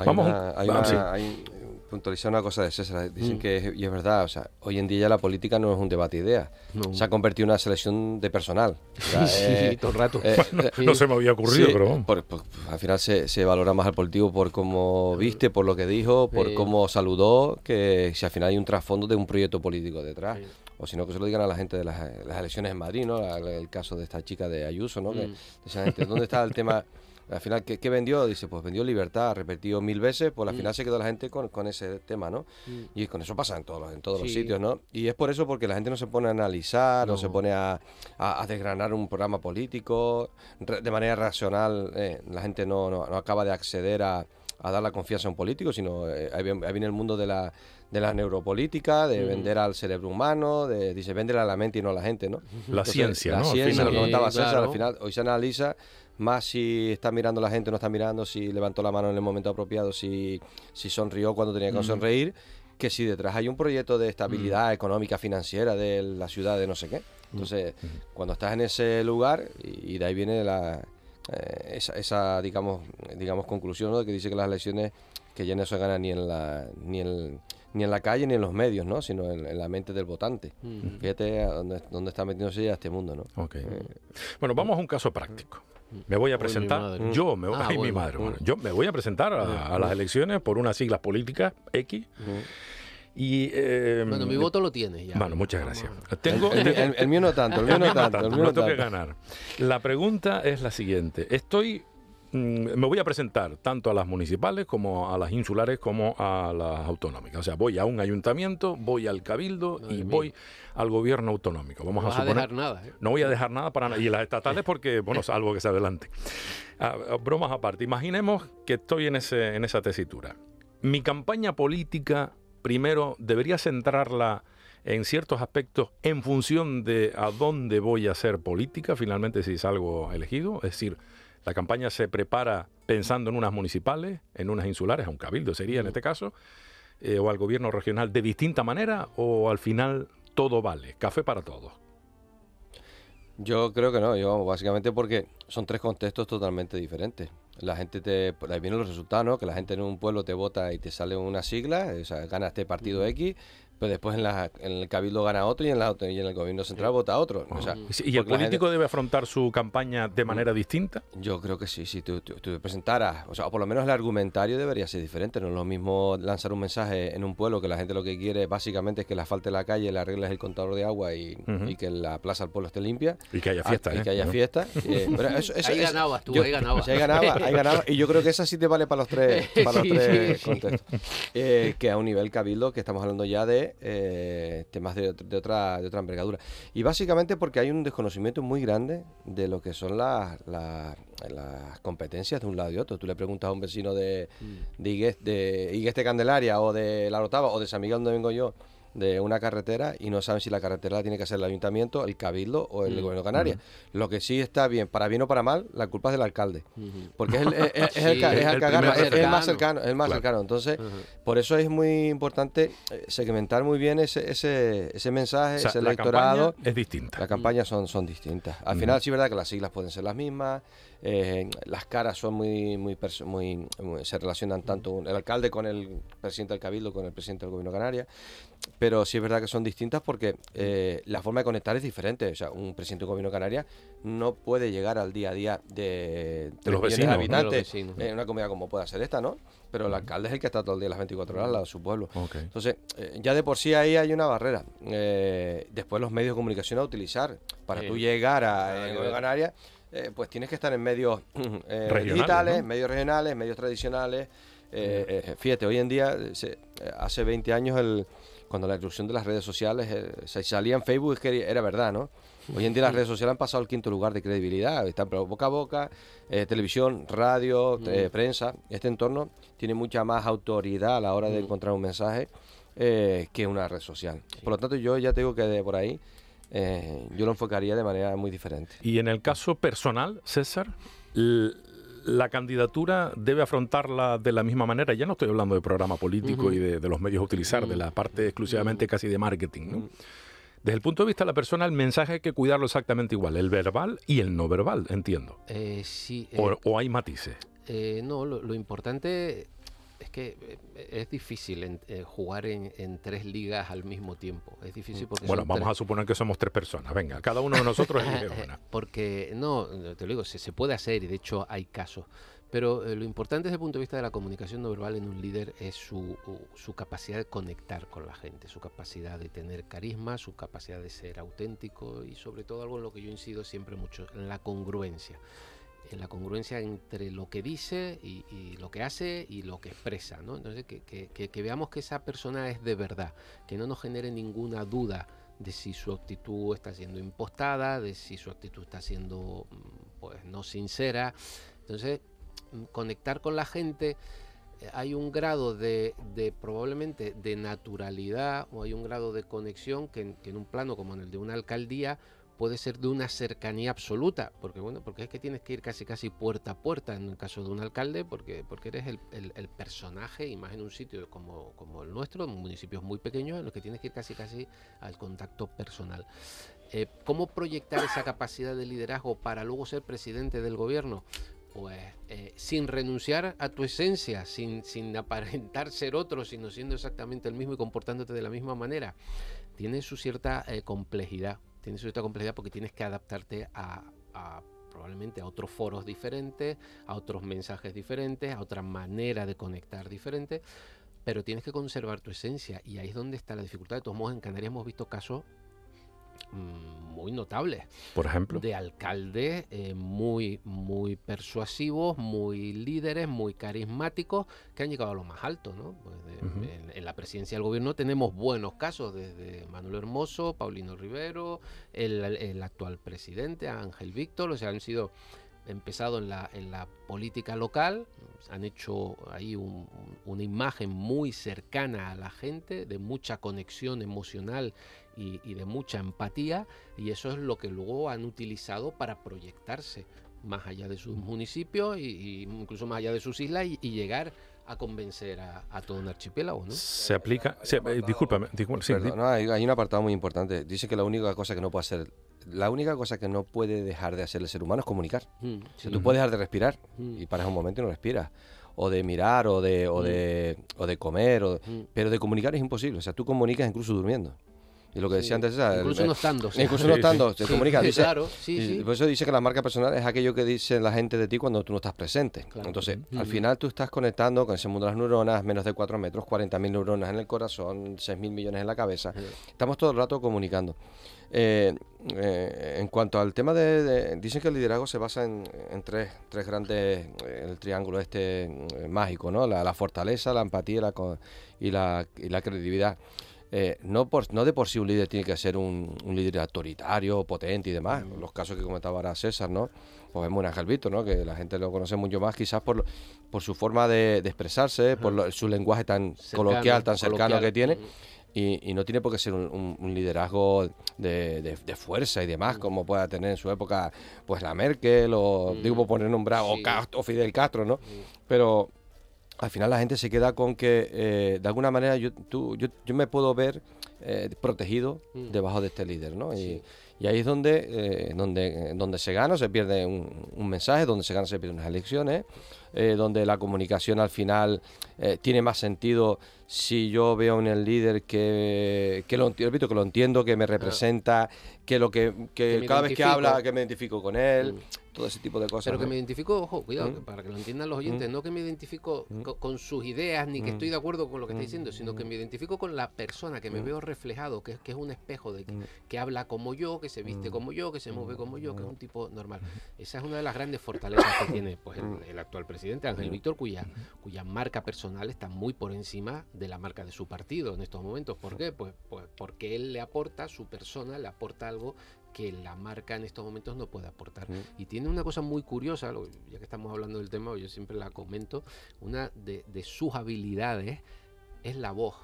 Vamos, hay, hay puntualizar una cosa de César. Dicen mm. que, y es verdad, o sea, hoy en día la política no es un debate de ideas. Se ha convertido en una selección de personal. *laughs* sí, todo el rato. Eh, eh, no se me había ocurrido, pero... Por, al final se, se, valora más al político por cómo viste, por lo que dijo, por cómo saludó, que si al final hay un trasfondo de un proyecto político detrás. O si no, que se lo digan a la gente de las, elecciones en Madrid, ¿no? El, caso de esta chica de Ayuso, ¿no? Que, mm. ¿Dónde está el tema...? *laughs* Al final, ¿qué, vendió? Dice, pues vendió libertad, repetido mil veces, pues al mm. final se quedó la gente con, con ese tema, ¿no? Mm. Y con eso pasa en todos, los, en todos los sitios, ¿no? Y es por eso porque la gente no se pone a analizar, no, se pone a, a, desgranar un programa político de manera racional. Eh, la gente no, no, acaba de acceder a, a, dar la confianza a un político, sino eh, ahí, viene, el mundo de la, de la neuropolítica, de mm. vender al cerebro humano, de, dice, vender a la mente y no a la gente, ¿no? La ciencia, ¿no? La ciencia, lo comentaba César, al final, hoy se analiza más si está mirando la gente, no está mirando, si levantó la mano en el momento apropiado, si, si sonrió cuando tenía que sonreír, que si detrás hay un proyecto de estabilidad económica, financiera de la ciudad de no sé qué. Entonces, cuando estás en ese lugar, y, de ahí viene la, eh, esa, esa, digamos, digamos conclusión de que dice que las elecciones que ya no se ganan ni en la ni en, ni en la calle ni en los medios, ¿no? sino en, la mente del votante. Fíjate dónde, dónde, está metiéndose ya este mundo. ¿no? Eh, bueno, vamos a un caso práctico. Me voy a presentar, yo me voy, ah, *laughs* mi madre, yo me voy a presentar a, las elecciones por unas siglas políticas X. Y, eh, bueno, mi voto lo tienes ya. Bueno, muchas gracias. Tengo, el, mío no tanto, el *laughs* mío no tanto. El mío no tengo que ganar. La pregunta es la siguiente. Estoy me voy a presentar tanto a las municipales como a las insulares como a las autonómicas. O sea, voy a un ayuntamiento, voy al cabildo y voy al gobierno autonómico. Vamos no a suponer. dejar nada. ¿eh? No voy a dejar nada para nada. Y las estatales porque, bueno, salvo que se adelante. Ah, ah, bromas aparte. Imaginemos que estoy en, ese, en esa tesitura. Mi campaña política, primero, debería centrarla en ciertos aspectos en función de a dónde voy a hacer política, finalmente si salgo elegido. Es decir, la campaña se prepara pensando en unas municipales, en unas insulares, a un cabildo sería en este caso, eh, o al gobierno regional de distinta manera, o al final todo vale, café para todos. Yo creo que no, yo básicamente porque son tres contextos totalmente diferentes. La gente te, ahí vienen los resultados, ¿no? Que la gente en un pueblo te vota y te sale una sigla, o sea, gana este partido X, pero después en, la, en, el cabildo gana otro y en, la, y en el gobierno central vota otro. ¿Y el político debe afrontar su campaña de manera distinta? Yo creo que sí, si tú, te presentaras, o sea, o por lo menos el argumentario debería ser diferente. No es lo mismo lanzar un mensaje en un pueblo que la gente lo que quiere básicamente es que la falte la calle, le arregles el contador de agua y, que la plaza del pueblo esté limpia. Y que haya fiesta. Y que haya fiesta. Eh, *laughs* ahí ganabas tú, ahí ganabas. *laughs* ahí ganaba, ahí ganaba. Y yo creo que esa sí te vale para los tres, *laughs* para los tres contextos. Eh, que a un nivel cabildo, que estamos hablando ya de eh, temas de, otra, de otra envergadura. Y básicamente porque hay un desconocimiento muy grande de lo que son las, las, competencias de un lado y otro. Tú le preguntas a un vecino de, mm. de, de Candelaria o de La Rotava o de San Miguel donde vengo yo, de una carretera y no saben si la carretera la tiene que hacer el ayuntamiento, el cabildo o el mm. gobierno de Canarias. Lo que sí está bien, para bien o para mal, la culpa es del alcalde. Porque es el, es, el, más cercano, el más cercano. Entonces, por eso es muy importante eh, segmentar muy bien ese, ese, ese mensaje, ese electorado. es distinta. Las campañas son, son distintas. Al final sí es verdad que las siglas pueden ser las mismas, eh, las caras son muy, muy, muy, se relacionan tanto el alcalde con el presidente del cabildo, con el presidente del gobierno de Canarias, pero sí es verdad que son distintas porque eh, la forma de conectar es diferente. O sea, un presidente del gobierno de Canarias no puede llegar al día a día de, los vecinos, habitantes en una comunidad como pueda ser esta, ¿no? Pero el alcalde es el que está todo el día, las 24 horas, al lado de su pueblo. Entonces, eh, ya de por sí ahí hay una barrera. después los medios de comunicación a utilizar para tú llegar a, a Canarias eh, pues tienes que estar en medios *clears throat* eh, digitales, medios regionales, medios tradicionales. Eh, fíjate, hoy en día, hace 20 años, el, cuando la introducción de las redes sociales se salía en Facebook, es que era verdad, ¿no? Hoy en día las redes sociales han pasado al quinto lugar de credibilidad, están boca a boca, televisión, radio, prensa. Este entorno tiene mucha más autoridad a la hora de encontrar un mensaje que una red social. Por lo tanto, yo ya tengo que de por ahí eh, yo lo enfocaría de manera muy diferente. Y en el caso personal, César, la candidatura debe afrontarla de la misma manera. Ya no estoy hablando de programa político y de, los medios a utilizar, de la parte exclusivamente casi de marketing. Desde el punto de vista de la persona, el mensaje hay que cuidarlo exactamente igual, el verbal y el no verbal, entiendo. Eh, sí. O, eh, hay matices. no, lo, importante es que eh, es difícil eh, jugar en, tres ligas al mismo tiempo. Es difícil mm. porque bueno, vamos a suponer que somos tres personas. Venga, cada uno de nosotros es *laughs* una. Porque no, te lo digo, se, puede hacer y de hecho hay casos. Pero eh, lo importante desde el punto de vista de la comunicación no verbal en un líder es su, su, capacidad de conectar con la gente, su capacidad de tener carisma, su capacidad de ser auténtico y sobre todo algo en lo que yo incido siempre mucho, en la congruencia en la congruencia entre lo que dice y, lo que hace y lo que expresa. Entonces, que, veamos que esa persona es de verdad, que no nos genere ninguna duda de si su actitud está siendo impostada, de si su actitud está siendo, mm, pues, no sincera. Entonces, mm, conectar con la gente eh, hay un grado de, probablemente de naturalidad o hay un grado de conexión que en, un plano como en el de una alcaldía puede ser de una cercanía absoluta, porque bueno, porque es que tienes que ir casi casi puerta a puerta en el caso de un alcalde, porque, porque eres el, el, personaje, y más en un sitio como, como el nuestro, en municipios muy pequeños, en los que tienes que ir casi casi al contacto personal. Eh, ¿Cómo proyectar esa capacidad de liderazgo para luego ser presidente del gobierno? Pues eh, sin renunciar a tu esencia, sin, sin aparentar ser otro, sino siendo exactamente el mismo y comportándote de la misma manera, tiene su cierta eh, complejidad tiene cierta complejidad porque tienes que adaptarte a, probablemente a otros foros diferentes, a otros mensajes diferentes, a otra manera de conectar diferente, pero tienes que conservar tu esencia y ahí es donde está la dificultad. De todos modos, en Canarias hemos visto casos muy notables. Por ejemplo. De alcaldes eh, muy, muy persuasivos, muy líderes, muy carismáticos, que han llegado a lo más alto. ¿no? Pues en, la presidencia del gobierno tenemos buenos casos, desde Manuel Hermoso, Paulino Rivero, el, actual presidente, Ángel Víctor, o sea, han sido empezado en la, en la política local, han hecho ahí una imagen muy cercana a la gente, de mucha conexión emocional y, de mucha empatía y eso es lo que luego han utilizado para proyectarse más allá de sus municipios y, incluso más allá de sus islas y, llegar a convencer a, todo un archipiélago, ¿no? Se aplica, se, eh, discúlpame, hay, un apartado muy importante. Dice que la única cosa que no puede hacer, la única cosa que no puede dejar de hacer el ser humano es comunicar. Mm, tú puedes dejar de respirar mm. y paras un momento y no respiras o de mirar o de o mm. de, o de comer o, pero de comunicar es imposible o sea tú comunicas incluso durmiendo y lo que decía antes es... Incluso no estando. *laughs* Incluso no estando, se comunica. claro, sí, Por eso dice que la marca personal es aquello que dice la gente de ti cuando tú no estás presente. Entonces, al final tú estás conectando con ese mundo de las neuronas, menos de 4 metros, 40.000 neuronas en el corazón, 6.000 millones en la cabeza. Estamos todo el rato comunicando. Eh, eh, en cuanto al tema de, Dicen que el liderazgo se basa en, tres, tres grandes... el triángulo este eh, mágico, ¿no? La, fortaleza, la empatía y la, y la credibilidad. Eh, no, por, no de por sí un líder tiene que ser un, líder autoritario, potente y demás. Los casos que comentaba ahora César, ¿no? Pues vemos un ¿no? Que la gente lo conoce mucho más quizás por, por su forma de, expresarse, por su lenguaje tan coloquial, tan cercano que tiene. y, no tiene por qué ser un, liderazgo de, fuerza y demás, mm. como pueda tener en su época pues la Merkel o, mm. digo, por poner nombrado, o, Fidel Castro, ¿no? Pero al final la gente se queda con que eh, de alguna manera yo, tú, yo, yo me puedo ver eh, protegido mm. debajo de este líder, ¿no? Y, ahí es donde, eh, donde, donde se gana, se pierde un, mensaje, donde se gana, se pierden unas elecciones, donde la comunicación al final tiene más sentido si yo veo en el líder que, que lo, repito, que lo entiendo, que me representa, que lo que, cada vez que habla, que me identifico con él. Mm. todo ese tipo de cosas. Pero que me identifico, ojo, cuidado, mm. para que lo entiendan los oyentes, mm. no que me identifico con, sus ideas ni que estoy de acuerdo con lo que está diciendo, sino que me identifico con la persona, que me veo reflejado, que, que es un espejo, de que, habla como yo, que se viste como yo, que se mueve como yo, que es un tipo normal. Esa es una de las grandes fortalezas que *coughs* tiene pues, el, actual presidente, Ángel Víctor, cuya, cuya marca personal está muy por encima de la marca de su partido en estos momentos. ¿Por qué? Pues, pues porque él le aporta, su persona le aporta algo que la marca en estos momentos no puede aportar. Y tiene una cosa muy curiosa, ya que estamos hablando del tema, yo siempre la comento, una de, sus habilidades es la voz.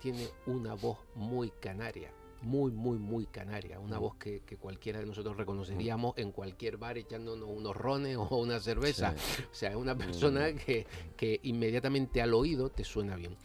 Tiene una voz muy canaria, muy, muy, muy canaria. Una voz que, cualquiera de nosotros reconoceríamos en cualquier bar echándonos unos rones o una cerveza. O sea, es una persona que, que inmediatamente al oído te suena bien.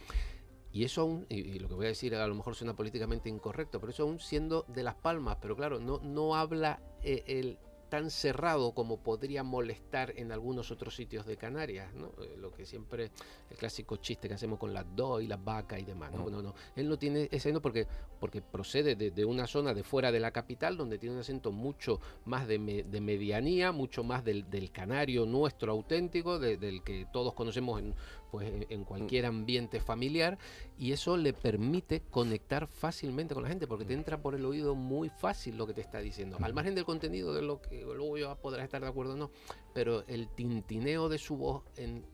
Y eso aún, y, lo que voy a decir a lo mejor suena políticamente incorrecto, pero eso aún siendo de Las Palmas, pero claro, no, no habla eh, el, tan cerrado como podría molestar en algunos otros sitios de Canarias, ¿no? Eh, lo que siempre, el clásico chiste que hacemos con las dos y las vacas y demás, ¿no? no, él no tiene ese no porque, porque procede de, una zona de fuera de la capital donde tiene un acento mucho más de, medianía, mucho más del, canario nuestro auténtico, del que todos conocemos en, pues, en cualquier ambiente familiar y eso le permite conectar fácilmente con la gente porque te entra por el oído muy fácil lo que te está diciendo, al margen del contenido de lo que luego yo podrá estar de acuerdo o no, pero el tintineo de su voz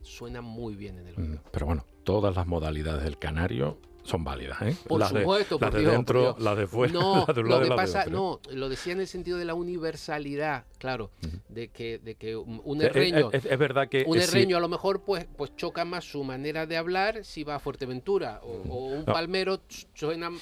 suena muy bien en el oído. Pero bueno, todas las modalidades del canario son válidas, ¿eh? Por las supuesto, de, las de dentro, las de fuera. No, *laughs* lo que pasa, no, lo decía en el sentido de la universalidad, claro, de que, de que un herreño, es, verdad que un herreño a lo mejor pues, pues choca más su manera de hablar si va a Fuerteventura o, un palmero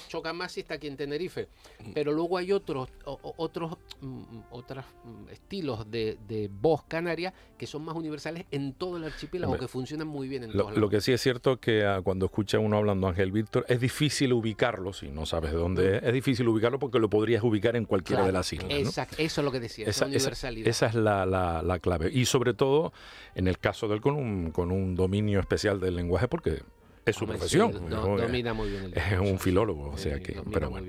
choca más si está aquí en Tenerife, pero luego hay otros, otros, mm, otros mm, estilos de, de, voz canaria que son más universales en todo el archipiélago, que funcionan muy bien en lo, lo que sí es cierto que ah, cuando escucha uno hablando Ángel es difícil ubicarlo, si no sabes de dónde es, es difícil ubicarlo porque lo podrías ubicar en cualquiera de las islas. Exacto, eso es lo que decía, esa, universalidad. Esa, es la, clave. Y sobre todo, en el caso de él, con un, con un dominio especial del lenguaje, porque es su profesión. domina muy bien el *laughs* Es un filólogo, o sea que. Pero bueno.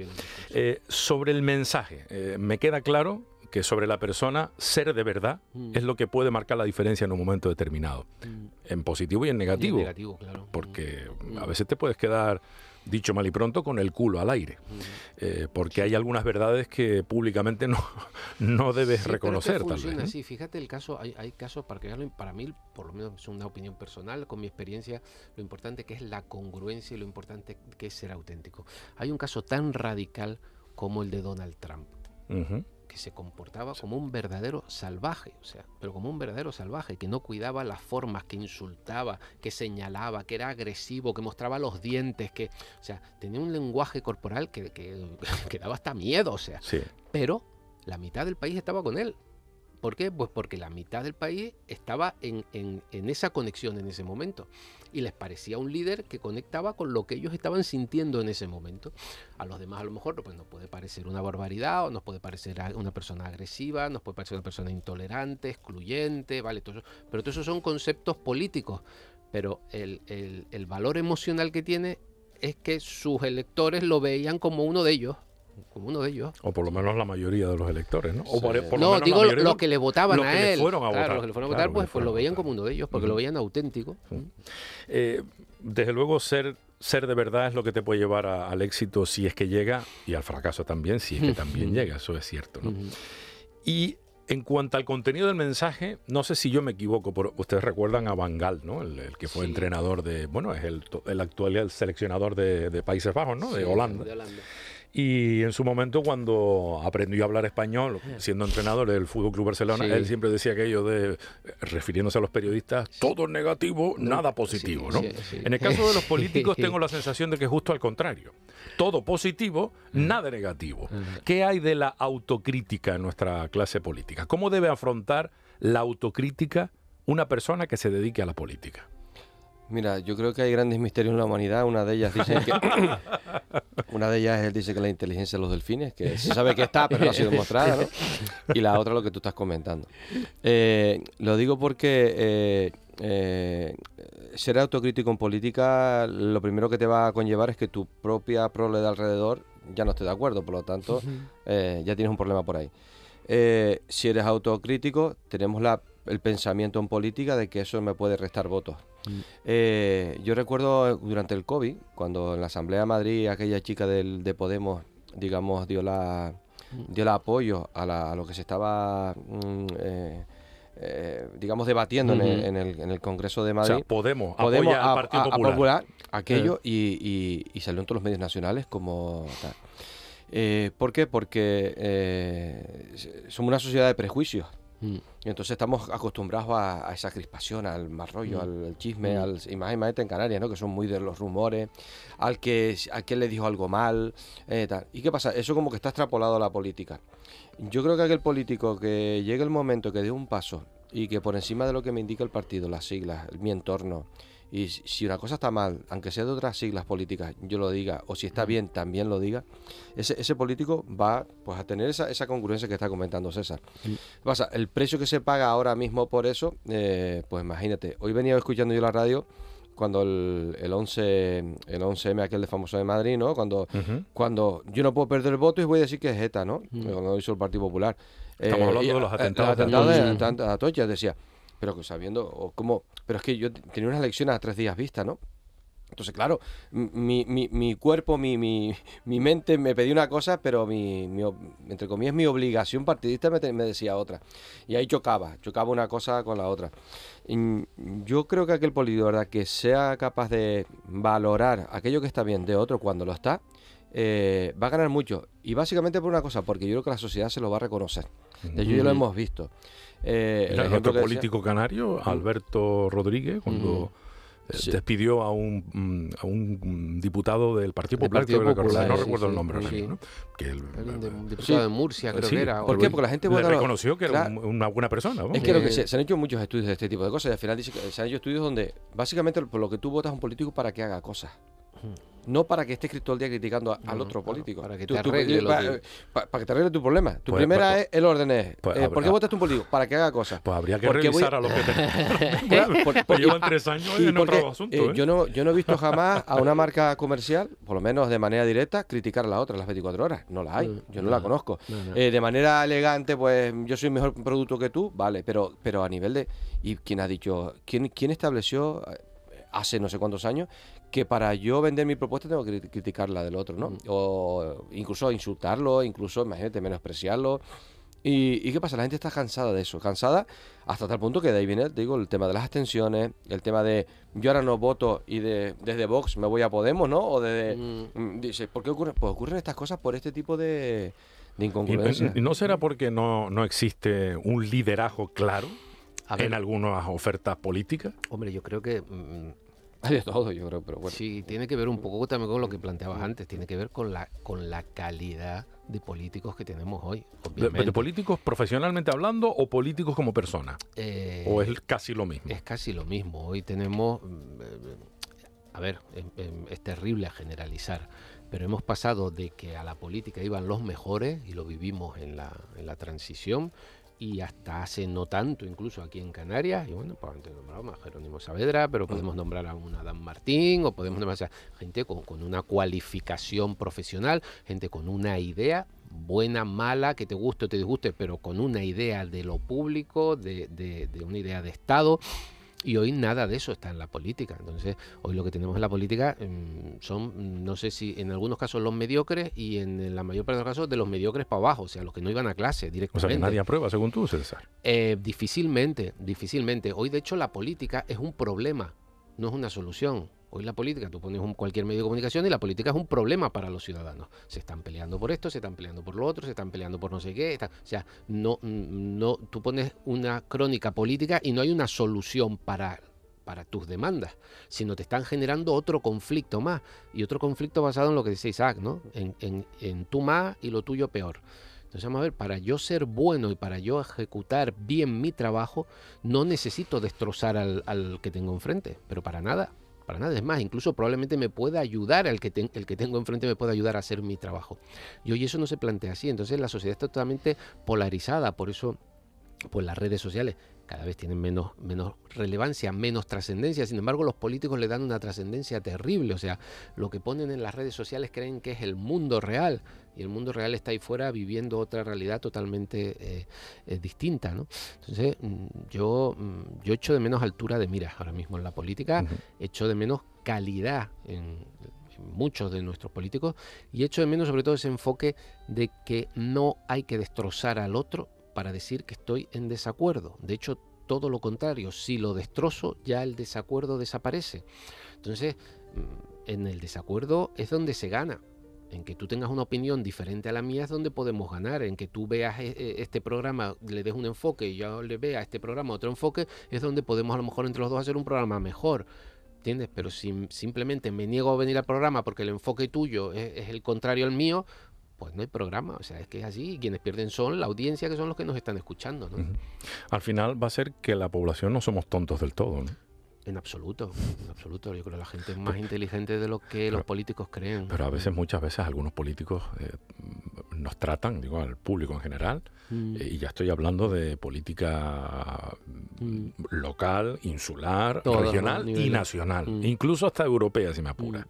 Eh, sobre el mensaje, eh, me queda claro que sobre la persona, ser de verdad mm. es lo que puede marcar la diferencia en un momento determinado, mm. en positivo y en negativo. negativo claro. Porque mm. a veces te puedes quedar, dicho mal y pronto, con el culo al aire, eh, porque hay algunas verdades que públicamente no, *laughs* no debes reconocer. Pero Sí, fíjate el caso, hay, hay casos, para, que, para mí, por lo menos es una opinión personal, con mi experiencia, lo importante que es la congruencia y lo importante que es ser auténtico. Hay un caso tan radical como el de Donald Trump que se comportaba como un verdadero salvaje, o sea, pero como un verdadero salvaje, que no cuidaba las formas, que insultaba, que señalaba, que era agresivo, que mostraba los dientes, que, o sea, tenía un lenguaje corporal que, que, *laughs* daba hasta miedo, o sea, pero la mitad del país estaba con él. ¿Por qué? Pues porque la mitad del país estaba en, esa conexión en ese momento y les parecía un líder que conectaba con lo que ellos estaban sintiendo en ese momento. A los demás a lo mejor pues, nos puede parecer una barbaridad, o nos puede parecer una persona agresiva, nos puede parecer una persona intolerante, excluyente, ¿vale? Todo pero todos esos son conceptos políticos. Pero el valor emocional que tiene es que sus electores lo veían como uno de ellos como uno de ellos. O por lo menos la mayoría de los electores, ¿no? O por, no, digo los que le votaban a él. fueron a votar. Los que le fueron a votar, pues, pues lo veían como uno de ellos, porque lo veían auténtico. Eh, desde luego, ser, ser de verdad es lo que te puede llevar al éxito si es que llega, y al fracaso también, si es que también llega, eso es cierto, ¿no? Y en cuanto al contenido del mensaje, no sé si yo me equivoco, pero ustedes recuerdan a Van Gaal, ¿no? El, que fue entrenador de, bueno, es el, el actual seleccionador de, Países Bajos, ¿no? de Holanda. Y en su momento, cuando aprendió a hablar español, siendo entrenador del Fútbol Club Barcelona, él siempre decía aquello de, refiriéndose a los periodistas, todo negativo, nada positivo. ¿no? En el caso de los políticos, *laughs* tengo la sensación de que es justo al contrario. Todo positivo, nada negativo. ¿Qué hay de la autocrítica en nuestra clase política? ¿Cómo debe afrontar la autocrítica una persona que se dedique a la política? Mira, yo creo que hay grandes misterios en la humanidad. Una de ellas dice que *laughs* una de ellas él dice que la inteligencia de los delfines, que se sabe que está, pero no ha sido mostrada, ¿no? Y la otra lo que tú estás comentando. Eh, lo digo porque eh, eh, ser autocrítico en política, lo primero que te va a conllevar es que tu propia prole de alrededor ya no esté de acuerdo, por lo tanto, ya tienes un problema por ahí. si eres autocrítico, tenemos la, el pensamiento en política de que eso me puede restar votos. Eh, yo recuerdo durante el COVID, cuando en la Asamblea de Madrid aquella chica del, de Podemos, digamos, dio la dio el apoyo a, lo que se estaba, mm, eh, eh, digamos, debatiendo en, el, Congreso de Madrid. Podemos, Podemos al Partido Popular. aquello y, y, salió en todos los medios nacionales como tal. ¿Por qué? Porque somos una sociedad de prejuicios. Mm. Entonces estamos acostumbrados a, esa crispación, al mal rollo, mm. al, chisme, mm. al, imagínate en Canarias, ¿no? que son muy de los rumores, al que, a quien le dijo algo mal, eh, tal. ¿Y qué pasa? Eso como que está extrapolado a la política. Yo creo que aquel político que llegue el momento que dé un paso y que por encima de lo que me indica el partido, las siglas, mi entorno, y si una cosa está mal, aunque sea de otras siglas políticas, yo lo diga, o si está bien, también lo diga, ese, ese político va pues, a tener esa, esa congruencia que está comentando César. Pasa, el precio que se paga ahora mismo por eso, eh, pues imagínate, hoy venía escuchando yo la radio cuando el, el 11 el 11M aquel de famoso de Madrid, ¿no? Cuando cuando yo no puedo perder el voto y voy a decir que es ETA, ¿no? Cuando hizo el Partido Popular. Estamos hablando de los atentados. Los atentados de, Atocha, decía pero que sabiendo, o cómo, pero es que yo tenía unas lecciones a tres días vista, ¿no? Entonces, claro, mi, mi, mi cuerpo, mi, mi, mi, mente me pedía una cosa, pero mi, entre comillas, mi obligación partidista me, decía otra. Y ahí chocaba, chocaba una cosa con la otra. yo creo que aquel político, ¿verdad?, que sea capaz de valorar aquello que está bien de otro cuando lo está, eh, va a ganar mucho. Y básicamente por una cosa, porque yo creo que la sociedad se lo va a reconocer. De hecho, ya lo hemos visto. Eh, el político canario, mm. Alberto Rodríguez, cuando mm. eh, despidió a un, mm, a un diputado del Partido Popular, no recuerdo el nombre, ¿no? que el, diputado de Murcia, creo que era. ¿Por qué? Porque la gente le reconoció que era una buena persona. Es que, lo que se, han hecho muchos estudios de este tipo de cosas y al final dice que se han hecho estudios donde básicamente por lo que tú votas a un político para que haga cosas no para que estés todo el día criticando al otro político. Para que te arregle, para, que te arregle tu problema. Tu pues, primera pues, es el orden es. Pues, eh, ¿Por qué votaste un político? Para que haga cosas. Pues habría que revisar a los que te... *laughs* pues llevan tres años en otro asunto. Eh, ¿eh? yo, no, yo no he visto jamás a una marca comercial, por lo menos de manera directa, criticar a la otra las 24 horas. No la hay. Mm, yo no, la conozco. de manera elegante, pues yo soy mejor producto que tú, vale, pero, pero a nivel de. ¿Y quién ha dicho? ¿Quién, quién estableció hace no sé cuántos años que para yo vender mi propuesta tengo que criticar la del otro, ¿no? Mm. O incluso insultarlo, incluso, imagínate, menospreciarlo. ¿Y, qué pasa? La gente está cansada de eso, cansada hasta tal punto que de ahí viene, digo, el tema de las abstenciones, el tema de yo ahora no voto y de, desde Vox me voy a Podemos, ¿no? O de... Mm. Mm, dice, ¿por qué ocurre? Pues ocurren estas cosas por este tipo de, de incongruencias. ¿Y, no será porque no, no existe un liderazgo claro en algunas ofertas políticas? Hombre, yo creo que *laughs* hay de todo, yo creo, pero bueno. Sí, tiene que ver un poco también con lo que planteabas antes, tiene que ver con la, con la calidad de políticos que tenemos hoy. De, políticos profesionalmente hablando o políticos como personas? Eh, ¿O es casi lo mismo? Es casi lo mismo. Hoy tenemos, mm, a ver, es terrible generalizar, pero hemos pasado de que a la política iban los mejores, y lo vivimos en la, en la transición, y hasta hace no tanto, incluso aquí en Canarias, y bueno, pues antes nombramos a Jerónimo Saavedra, pero podemos nombrar a un Adam Martín, o podemos nombrar a gente con, una cualificación profesional, gente con una idea buena, mala, que te guste o te disguste, pero con una idea de lo público, de, de, de una idea de Estado. Y hoy nada de eso está en la política. Entonces, hoy lo que tenemos en la política em, son, no sé si en algunos casos los mediocres y en la mayor parte de los casos de los mediocres para abajo, o sea, los que no iban a clase directamente. O sea, que nadie aprueba, según tú, César. Eh, difícilmente, difícilmente. Hoy, de hecho, la política es un problema, no es una solución. Hoy la política, tú pones un, cualquier medio de comunicación y la política es un problema para los ciudadanos. Se están peleando por esto, se están peleando por lo otro, se están peleando por no sé qué. o sea, no, no, tú pones una crónica política y no hay una solución para para tus demandas, sino te están generando otro conflicto más. Y otro conflicto basado en lo que dice Isaac, ¿no? En, en, en tú más y lo tuyo peor. Entonces vamos a ver, para yo ser bueno y para yo ejecutar bien mi trabajo, no necesito destrozar al, al que tengo enfrente, pero para nada, para nada. Es más, incluso probablemente me pueda ayudar, el que, el que tengo enfrente me pueda ayudar a hacer mi trabajo. Y hoy eso no se plantea así, entonces la sociedad está totalmente polarizada, por eso pues las redes sociales cada vez tienen menos, menos relevancia, menos trascendencia. Sin embargo, los políticos le dan una trascendencia terrible. O sea, lo que ponen en las redes sociales creen que es el mundo real y el mundo real está ahí fuera viviendo otra realidad totalmente eh, eh, distinta. ¿no? Entonces, mm, yo, mm, yo echo de menos altura de miras ahora mismo en la política, echo de menos calidad en, muchos de nuestros políticos y echo de menos sobre todo ese enfoque de que no hay que destrozar al otro para decir que estoy en desacuerdo. De hecho, todo lo contrario, si lo destrozo, ya el desacuerdo desaparece. Entonces, mm, en el desacuerdo es donde se gana. En que tú tengas una opinión diferente a la mía es donde podemos ganar. En que tú veas e, e, este programa, le des un enfoque y yo le vea a este programa otro enfoque, es donde podemos a lo mejor entre los dos hacer un programa mejor. ¿Entiendes? Pero si simplemente me niego a venir al programa porque el enfoque tuyo es, es el contrario al mío, pues no hay programa. O sea, es que es así. quienes pierden son la audiencia, que son los que nos están escuchando. ¿no? Al final va a ser que la población no somos tontos del todo. ¿no? En absoluto, en absoluto. Yo creo que la gente es más inteligente de lo que los políticos creen. Pero a veces, muchas veces, algunos políticos eh, nos tratan, digo, al público en general, mm. eh, y ya estoy hablando de política mm. local, insular, regional y nacional, mm. incluso hasta europea, si me apura.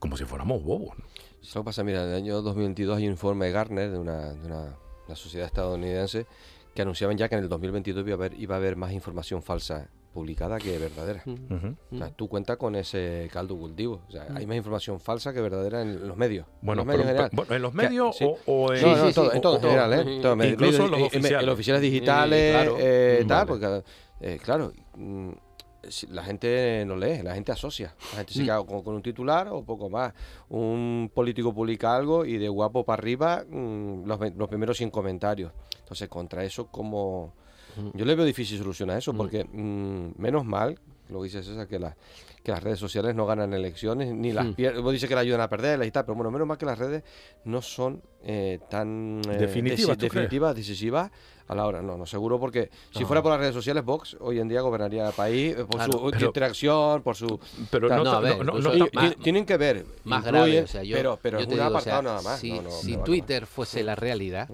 Como si fuéramos bobos. ¿no? Eso pasa, mira, en el año 2022 hay un informe de Gartner, de una, de una, sociedad estadounidense, que anunciaban ya que en el 2022 iba a haber, iba a haber más información falsa publicada que verdadera. o sea, tú cuentas con ese caldo cultivo. O sea, hay más información falsa que verdadera en los medios. Bueno, en los medios, en, los medios o, en... No, no, todo, en todo, en general, ¿eh? Incluso los oficiales. En los oficiales digitales, claro, eh, tal, porque, eh, claro, mm, la gente no lee, la gente asocia. La gente se mm. queda con, un titular o poco más. Un político publica algo y de guapo para arriba mm, los, primeros 100 comentarios. Entonces, contra eso, como... Mm. Yo le veo difícil solucionar eso porque menos mal, lo que dice César, que, que las redes sociales no ganan elecciones, ni las pierden. Vos dice que la ayudan a perderlas y tal, pero bueno, menos mal que las redes no son eh, tan eh, definitivas decisivas a la hora. No, no seguro, porque si fuera por las redes sociales, Vox hoy en día gobernaría el país eh, por su interacción, por su. Pero no, no, tienen que ver. Más grave, o sea, pero, pero es un apartado nada más. Si, Twitter fuese la realidad,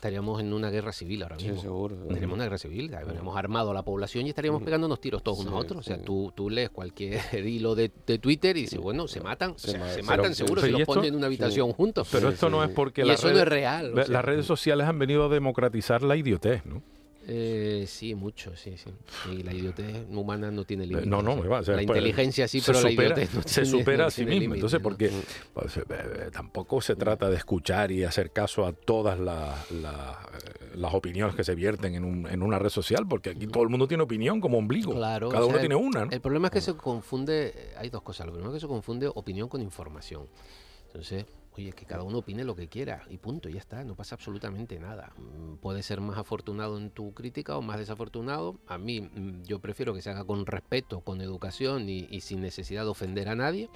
estaríamos en una guerra civil ahora mismo. Sí, seguro. Estaríamos una guerra civil, habríamos armado a la población y estaríamos pegándonos tiros todos unos a otros. O sea, tú, tú lees cualquier *laughs* hilo de, Twitter y dices, bueno, se matan, se, matan seguro si los ponen en una habitación juntos. Pero esto no es porque y eso no es real. Las redes sociales han venido a democratizar la idiotez, ¿no? Eh, sí, mucho, sí, sí. Y la idiotez humana no tiene límites. No, no, la pues, inteligencia sí, pero la idiotez no Se supera a sí misma. Entonces, porque pues, eh, eh, tampoco se trata de escuchar y hacer caso a todas las opiniones que se vierten en, un, en, una red social, porque aquí todo el mundo tiene opinión como ombligo. Claro, Cada uno tiene una. El problema es que se confunde, hay dos cosas. Lo primero es que se confunde opinión con información. Entonces, Oye, que cada uno opine lo que quiera y punto, ya está, no pasa absolutamente nada. Mm, puedes ser más afortunado en tu crítica o más desafortunado. A mí mm, yo prefiero que se haga con respeto, con educación y, sin necesidad de ofender a nadie.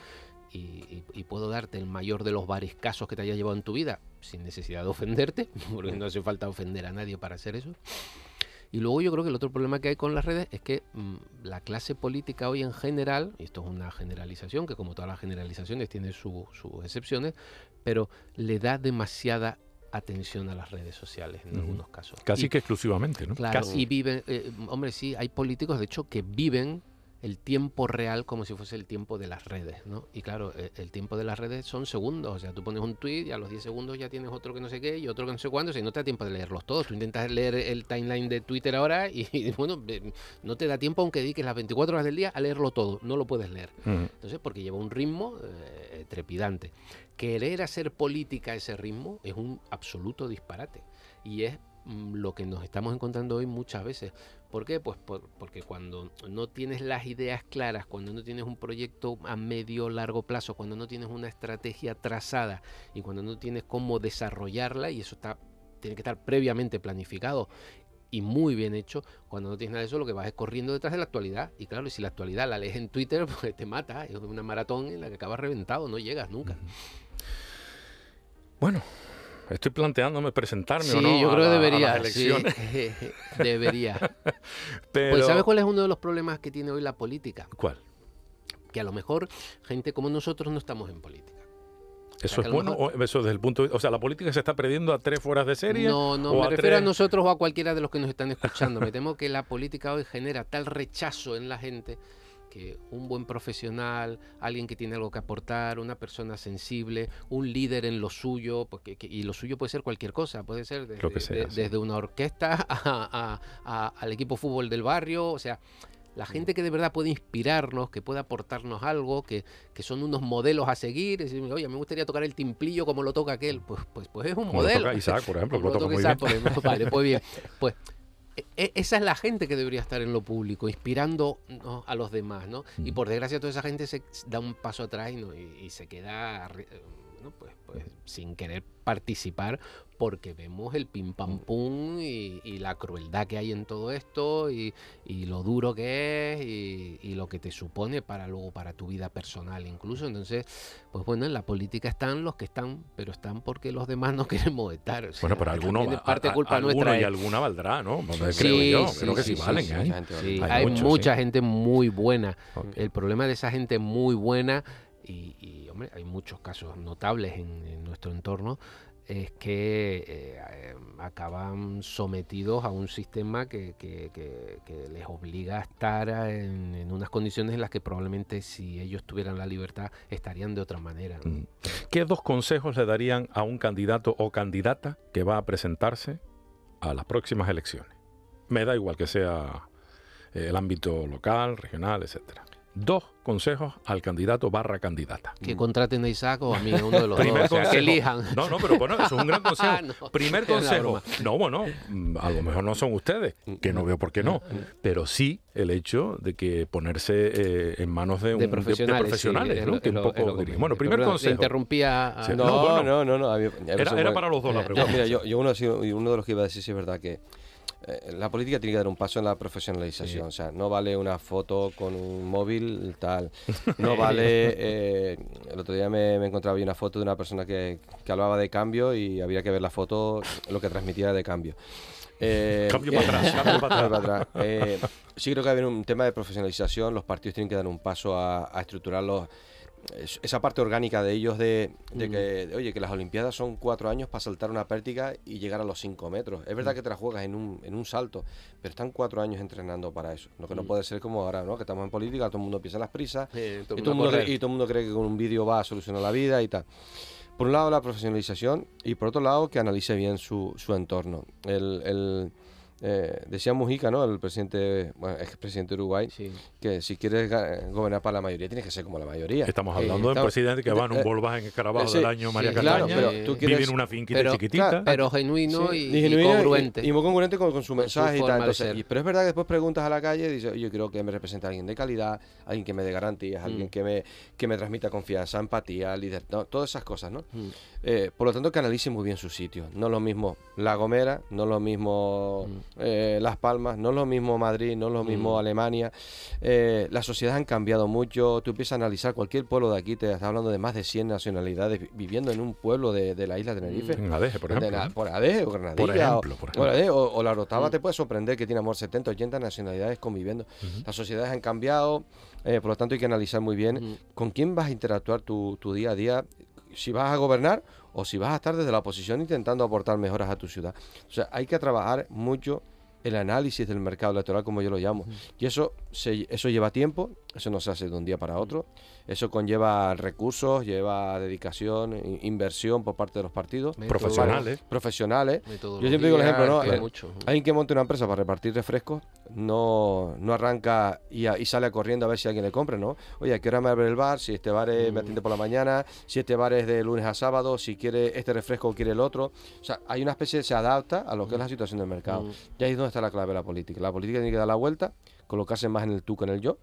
Y, puedo darte el mayor de los varios casos que te haya llevado en tu vida sin necesidad de ofenderte, *laughs* porque no hace falta ofender a nadie para hacer eso. Y luego yo creo que el otro problema que hay con las redes es que mm, la clase política hoy en general, y esto es una generalización, que como todas las generalizaciones tiene sus excepciones, pero le da demasiada atención a las redes sociales en algunos casos. Casi que exclusivamente, ¿no? Claro, y viven, eh, hombre, sí, hay políticos de hecho que viven el tiempo real como si fuese el tiempo de las redes, ¿no? Y claro, e, el, tiempo de las redes son segundos, o sea, tú pones un tweet y a los 10 segundos ya tienes otro que no sé qué y otro que no sé cuándo, o sea, no te da tiempo de leerlos todos. Tú intentas leer el timeline de Twitter ahora y, *laughs* bueno, no te da tiempo aunque dediques las 24 horas del día a leerlo todo, no lo puedes leer. Entonces, porque lleva un ritmo eh, trepidante. Querer hacer política a ese ritmo es un absoluto disparate y es lo que nos estamos encontrando hoy muchas veces. ¿Por qué? Pues porque cuando no tienes las ideas claras, cuando no tienes un proyecto a medio largo plazo, cuando no tienes una estrategia trazada y cuando no tienes cómo desarrollarla, y eso está tiene que estar previamente planificado y muy bien hecho. Cuando no tienes nada de eso, lo que vas es corriendo detrás de la actualidad. Y claro, si la actualidad la lees en Twitter, *laughs* pues te mata. Es una maratón en la que acabas reventado, no llegas nunca. Bueno, estoy planteándome presentarme o no. yo creo que debería. *laughs* debería. *laughs* Pues ¿sabes cuál es uno de los problemas que tiene hoy la política? ¿Cuál? Que a lo mejor gente como nosotros no estamos en política. ¿Eso es bueno o eso desde el punto de, O sea, ¿la política se está perdiendo a tres fueras de serie? No, no, me refiero a nosotros o a cualquiera de los que nos están escuchando. me temo que la política hoy genera tal rechazo en la gente que un buen profesional, alguien que tiene algo que aportar, una persona sensible, un líder en lo suyo, porque, y lo suyo puede ser cualquier cosa, puede ser desde, desde una orquesta *laughs* al equipo fútbol del barrio, o sea, la gente que de verdad puede inspirarnos, que puede aportarnos algo, que, que son unos modelos a seguir. Es decir, oye, me gustaría tocar el timplillo como lo toca aquel. Pues, pues, pues es un modelo. Lo Isaac, por ejemplo, lo, toca Isaac, Por ejemplo, vale, pues bien. Pues *laughs* esa es la gente que debería estar en lo público, inspirando a los demás, ¿no? Y por desgracia toda esa gente se da un paso atrás y, ¿no? y se queda pues, pues sin querer participar porque vemos el pim pam pum y, la crueldad que hay en todo esto y, lo duro que es y, lo que te supone para luego para tu vida personal incluso. Entonces pues bueno en la política están los que están pero están porque los demás no *laughs* queremos estar. Bueno pero alguno parte culpa nuestra y alguna valdrá no creo yo creo que sí, valen ¿eh? hay, mucha gente muy buena. El problema de esa gente muy buena y, hombre, hay muchos casos notables en, nuestro entorno, es que eh, acaban sometidos a un sistema que, les obliga a estar en, unas condiciones en las que probablemente si ellos tuvieran la libertad estarían de otra manera. Mm. ¿Qué dos consejos le darían a un candidato o candidata que va a presentarse a las próximas elecciones? Me da igual que sea eh, el ámbito local, regional, etcétera dos consejos al candidato barra candidata. Que contraten a Isaac o a mí, uno de los Primer dos. que elijan. No, no, pero bueno, eso es un gran *laughs* consejo. Primer *laughs* consejo. No, bueno, a lo mejor no son ustedes, que no veo por qué no, pero sí el hecho de que ponerse eh, en manos de, un, profesionales, ¿no? que un poco bueno, primer consejo. interrumpía. no, no, no, no, era, para los dos la pregunta. Mira, yo, yo uno, uno de los que iba a decir si es verdad que eh, la política tiene que dar un paso en la profesionalización. O sea, no vale una foto con un móvil tal. *laughs* No vale. Eh, el otro día me, encontraba una foto de una persona que, hablaba de cambio y había que ver la foto, lo que transmitía de cambio. Eh, *laughs* cambio para *laughs* atrás. Cambio para atrás. sí creo que hay un tema de profesionalización. Los partidos tienen que dar un paso a, a estructurarlos esa parte orgánica de ellos de, que, oye, que las Olimpiadas son cuatro años para saltar una pértiga y llegar a los cinco metros. Es verdad que te la juegas en un, en un salto, pero están cuatro años entrenando para eso. Lo que no puede ser como ahora, ¿no? Que estamos en política, todo el mundo piensa en las prisas y, todo el mundo, y todo el mundo cree que con un vídeo va a solucionar la vida y tal. Por un lado la profesionalización y por otro lado que analice bien su, su entorno. el eh, decía Mujica, ¿no? El presidente, bueno, expresidente de Uruguay, que si quieres gobernar para la mayoría, tienes que ser como la mayoría. Estamos hablando de un presidente que va en un volvaje en escarabajo del año María Claro, pero vive en una finquita chiquitita. pero genuino y, congruente. Y, muy congruente con, su mensaje y tal. pero es verdad que después preguntas a la calle y dices, yo creo que me representa alguien de calidad, alguien que me dé garantías, alguien mm. que, me, que me transmita confianza, empatía, líder, todas esas cosas, ¿no? Mm. Eh, por lo tanto, que analice muy bien su sitio. No lo mismo La Gomera, no lo mismo mm. Eh, Las Palmas, no lo mismo Madrid, no lo mismo mm. Alemania. Eh, las sociedades han cambiado mucho. Tú empiezas a analizar cualquier pueblo de aquí, te estás hablando de más de 100 nacionalidades viviendo en un pueblo de, la isla de Tenerife. En Adeje, por ejemplo. por Adeje o Granadilla. Por ejemplo, o, la Rotava te puede sorprender que tiene amor 70, 80 nacionalidades conviviendo. Las sociedades han cambiado. por lo tanto, hay que analizar muy bien con quién vas a interactuar tu, tu día a día si vas a gobernar o si vas a estar desde la oposición intentando aportar mejoras a tu ciudad. O sea, hay que trabajar mucho el análisis del mercado electoral, como yo lo llamo. Y eso eso lleva tiempo, eso no se hace de un día para otro. Eso conlleva recursos, lleva dedicación, inversión por parte de los partidos. Profesionales. Profesionales. Yo siempre digo el ejemplo, ¿no? Eh, alguien que monte una empresa para repartir refrescos no, no arranca y, sale corriendo a ver si alguien le compra, ¿no? Oye, ¿a qué hora me abre el bar? Si este bar me mm. atiende por la mañana, si este bar es de lunes a sábado, si quiere este refresco o quiere el otro. O sea, hay una especie, se adapta a lo que es la mm. situación del mercado. Mm. Y ahí es donde está la clave de la política. La política tiene que dar la vuelta, colocarse más en el tú que en el yo,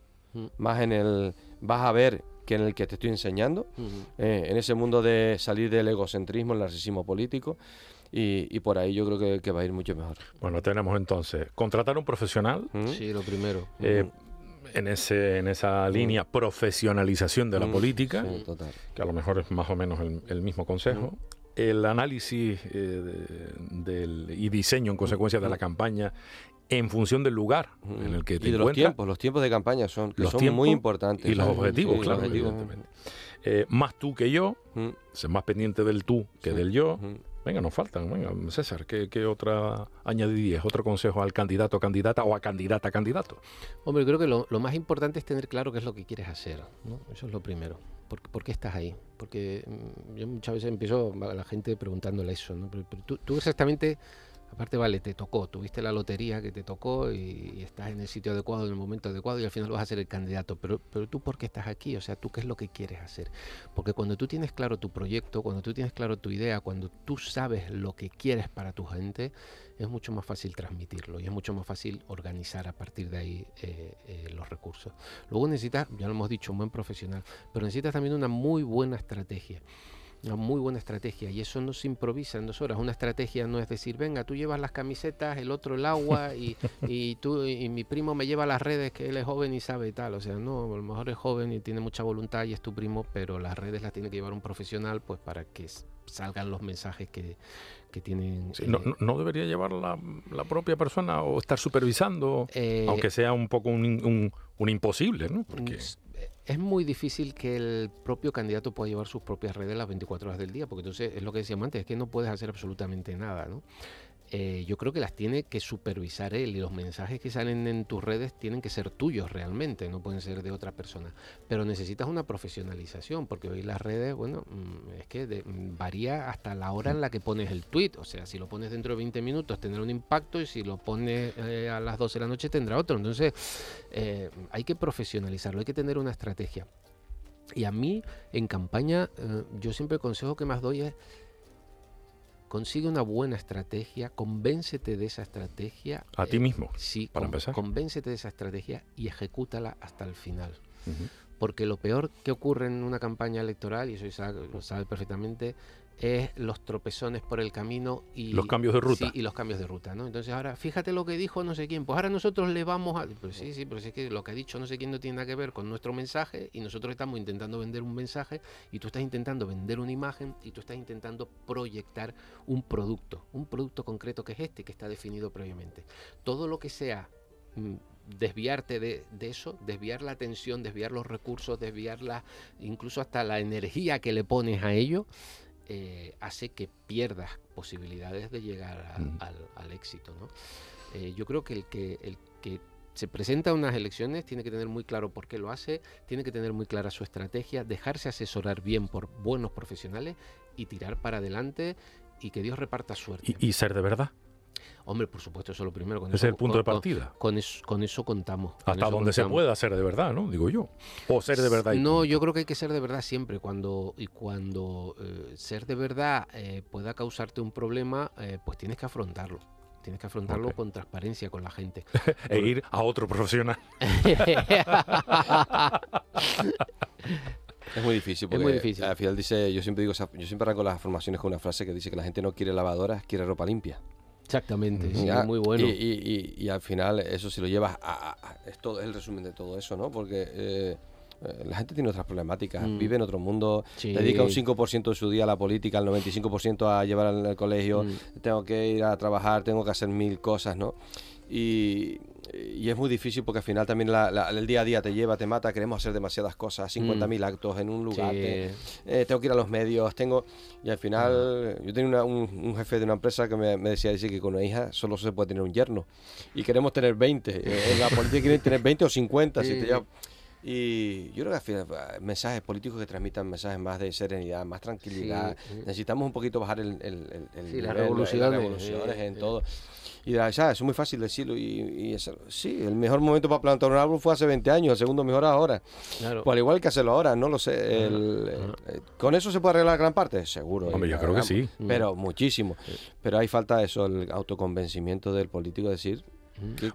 más en el vas a ver que en el que te estoy enseñando, eh, en ese mundo de salir del egocentrismo, el narcisismo político. Y, por ahí yo creo que, va a ir mucho mejor. Bueno, tenemos entonces contratar a un profesional. Sí, lo primero. Eh, en, ese, en esa línea profesionalización de la política, que a lo mejor es más o menos el, mismo consejo. El análisis eh, del, y diseño en consecuencia de la campaña en función del lugar en el que te y de los tiempos los tiempos de campaña son que son muy importantes y los objetivos claro eh, más tú que yo ser más pendiente del tú que del yo Venga, nos faltan. Venga, César, ¿qué, qué otra añadirías? ¿Otro consejo al candidato, candidata o a candidata, candidato? Hombre, creo que lo, más importante es tener claro qué es lo que quieres hacer. ¿no? Eso es lo primero. ¿Por, qué estás ahí? Porque mm, yo muchas veces empiezo a la gente preguntándole eso. ¿no? pero tú, tú exactamente Aparte, vale, te tocó, tuviste la lotería que te tocó y, estás en el sitio adecuado, en el momento adecuado y al final vas a ser el candidato. Pero, pero tú, ¿por qué estás aquí? O sea, ¿tú qué es lo que quieres hacer? Porque cuando tú tienes claro tu proyecto, cuando tú tienes claro tu idea, cuando tú sabes lo que quieres para tu gente, es mucho más fácil transmitirlo y es mucho más fácil organizar a partir de ahí eh, eh, los recursos. Luego necesitas, ya lo hemos dicho, un buen profesional, pero necesitas también una muy buena estrategia una muy buena estrategia y eso no se improvisa en dos horas. Una estrategia no es decir, venga, tú llevas las camisetas, el otro el agua *laughs* y, y tú y mi primo me lleva las redes que él es joven y sabe y tal. O sea, no, a lo mejor es joven y tiene mucha voluntad y es tu primo, pero las redes las tiene que llevar un profesional pues para que salgan los mensajes que, que tienen... no, eh, no, debería llevar la, la, propia persona o estar supervisando, eh, aunque sea un poco un, un, un imposible, ¿no? Porque es muy difícil que el propio candidato pueda llevar sus propias redes las 24 horas del día, porque entonces es lo que decíamos antes, es que no puedes hacer absolutamente nada, ¿no? Eh, yo creo que las tiene que supervisar él y los mensajes que salen en tus redes tienen que ser tuyos realmente, no pueden ser de otra persona. Pero necesitas una profesionalización, porque hoy las redes, bueno, mm, es que mm, varía hasta la hora en la que pones el tweet. O sea, si lo pones dentro de 20 minutos tendrá un impacto y si lo pones eh, a las 12 de la noche tendrá otro. Entonces, eh, hay que profesionalizarlo, hay que tener una estrategia. Y a mí, en campaña, yo siempre el consejo que más doy es consigue una buena estrategia, convéncete de esa estrategia. A ti mismo. Sí, para empezar. Convéncete de esa estrategia y ejecútala hasta el final. Porque lo peor que ocurre en una campaña electoral, y eso lo sabe perfectamente, es los tropezones por el camino y los cambios de ruta. y los cambios de ruta, ¿no? Entonces ahora, fíjate lo que dijo no sé quién, pues ahora nosotros le vamos a... Pues sí, sí, pero es que lo que ha dicho no sé quién no tiene nada que ver con nuestro mensaje y nosotros estamos intentando vender un mensaje y tú estás intentando vender una imagen y tú estás intentando proyectar un producto, un producto concreto que es este, que está definido previamente. Todo lo que sea mm, desviarte de, de, eso, desviar la atención, desviar los recursos, desviar la, incluso hasta la energía que le pones a ello, eh, hace que pierdas posibilidades de llegar al, éxito. ¿no? Eh, yo creo que el que, el que se presenta a unas elecciones tiene que tener muy claro por qué lo hace, tiene que tener muy clara su estrategia, dejarse asesorar bien por buenos profesionales y tirar para adelante y que Dios reparta suerte. y ser de verdad. Hombre, por supuesto, eso es lo primero. Con es el punto de partida. Con, eso, con eso contamos. Hasta donde se pueda ser de verdad, ¿no? Digo yo. O ser de verdad. no, yo creo que hay que ser de verdad siempre. Cuando, y cuando eh, ser de verdad eh, pueda causarte un problema, eh, pues tienes que afrontarlo. Tienes que afrontarlo con transparencia con la gente. *laughs* e ir a otro profesional. *laughs* Es muy difícil, porque es muy difícil. al final dice, yo siempre digo, yo siempre arranco las formaciones con una frase que dice que la gente no quiere lavadoras, quiere ropa limpia. Exactamente, sí, muy bueno. Y, y, al final eso si lo llevas a, es todo el resumen de todo eso, ¿no? Porque eh, eh, la gente tiene otras problemáticas, mm. vive en otro mundo, dedica un 5% de su día a la política, el 95% a llevar al, colegio, mm. tengo que ir a trabajar, tengo que hacer mil cosas, ¿no? Y y es muy difícil porque al final también el día a día te lleva, te mata, queremos hacer demasiadas cosas, 50.000 mm. actos en un lugar, eh, tengo que ir a los medios, tengo... Y al final, yo tenía un, jefe de una empresa que me, decía decir que con una hija solo se puede tener un yerno y queremos tener 20. Eh, en la política quieren tener 20 o 50. Si te y yo creo que al final, mensajes políticos que transmitan mensajes más de serenidad, más tranquilidad. Necesitamos un poquito bajar el, el, el, las revoluciones, en todo. Y ya, es muy fácil decirlo. Y, sí, el mejor momento para plantar un árbol fue hace 20 años, el segundo mejor ahora. Claro. Pues al igual que hacerlo ahora, no lo sé. Eh, ¿Con eso se puede arreglar gran parte? Seguro. Hombre, yo creo que sí. Pero muchísimo. Pero hay falta eso, el autoconvencimiento del político, decir,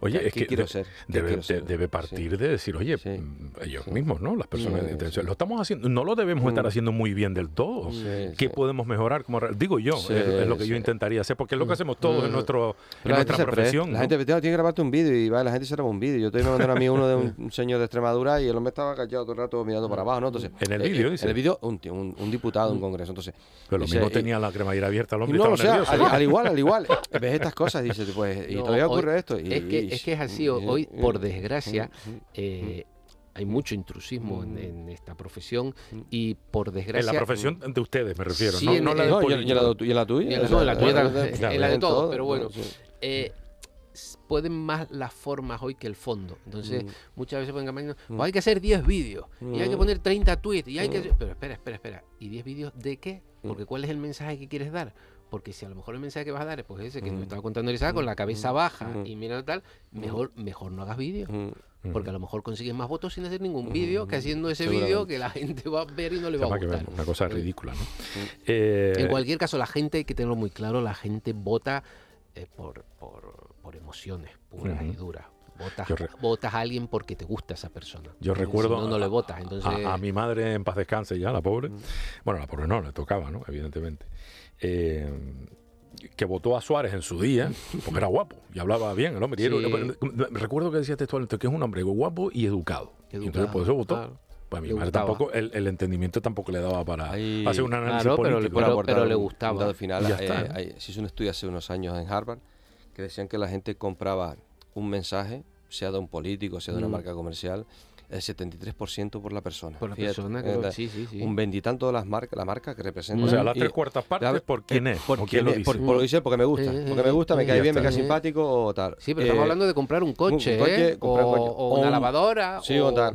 oye, es que quiero ser? Debe, partir de decir, oye, mm, ellos mismos, ¿no? Las personas Lo estamos haciendo, no lo debemos estar mm. haciendo muy bien del todo. ¿Qué podemos mejorar? Como digo yo, es, lo que yo intentaría hacer, porque es lo que mm. hacemos todos en, nuestro, en nuestra profesión. La gente tiene que grabarte un vídeo y va, la gente se graba un vídeo. Yo estoy mandando a mí uno de un, señor de Extremadura y el hombre estaba callado todo el rato mirando para abajo, ¿no? Entonces, en el vídeo, dice. En el vídeo, un, un, diputado, un congreso. Entonces, pero lo mismo tenía la cremallera abierta, el hombre no, o sea, al, igual, al igual. *laughs* Ves estas cosas, dice, pues, y todavía ocurre esto. Es que es así hoy, por desgracia, eh, hay mucho intrusismo en, esta profesión y por desgracia... En la profesión de ustedes me refiero, ¿no? no, la de y, en la, tuya. En la tuya, en la de todos, pero bueno. Eh, pueden más las formas hoy que el fondo. Entonces, muchas veces pueden cambiar, pues hay que hacer 10 vídeos y hay que poner 30 tweets y hay que... Pero espera, espera, espera. ¿Y 10 vídeos de qué? Porque ¿cuál es el mensaje que quieres dar? Porque si a lo mejor el mensaje que vas a dar es pues ese que me estaba contando Elisa con la cabeza baja y mira tal, mejor, mejor no hagas vídeo. Porque a lo mejor consigues más votos sin hacer ningún vídeo que haciendo ese vídeo que la gente va a ver y no le va a gustar. una cosa ridícula, ¿no? Eh, en cualquier caso, la gente, hay que tenerlo muy claro, la gente vota eh, por, por, por, emociones puras y duras. Votas, a alguien porque te gusta esa persona. Yo recuerdo. no, no le votas. Entonces... A, mi madre en paz descanse ya, la pobre. Bueno, la pobre no, le tocaba, ¿no? Evidentemente. Eh, que votó a Suárez en su día, porque era guapo y hablaba bien el hombre. recuerdo que decía textualmente que es un hombre guapo y educado. y entonces por eso votó. Pues a mi madre tampoco, el, entendimiento tampoco le daba para hacer un análisis político. Pero, pero, le gustaba. Al final, eh, se hizo un estudio hace unos años en Harvard que decían que la gente compraba un mensaje, sea de un político, sea de una mm. marca comercial, el 73% por la persona. Por la persona, que sí, sí, sí. Un veintitanto de las marcas, la marca que representa. O sea, las tres cuartas partes por quién es. Por, quién lo dice. Por, lo dice porque me gusta. Eh, porque me gusta, me cae bien, me cae simpático o tal. Sí, pero estamos eh, hablando de comprar un coche, ¿eh? o, una lavadora,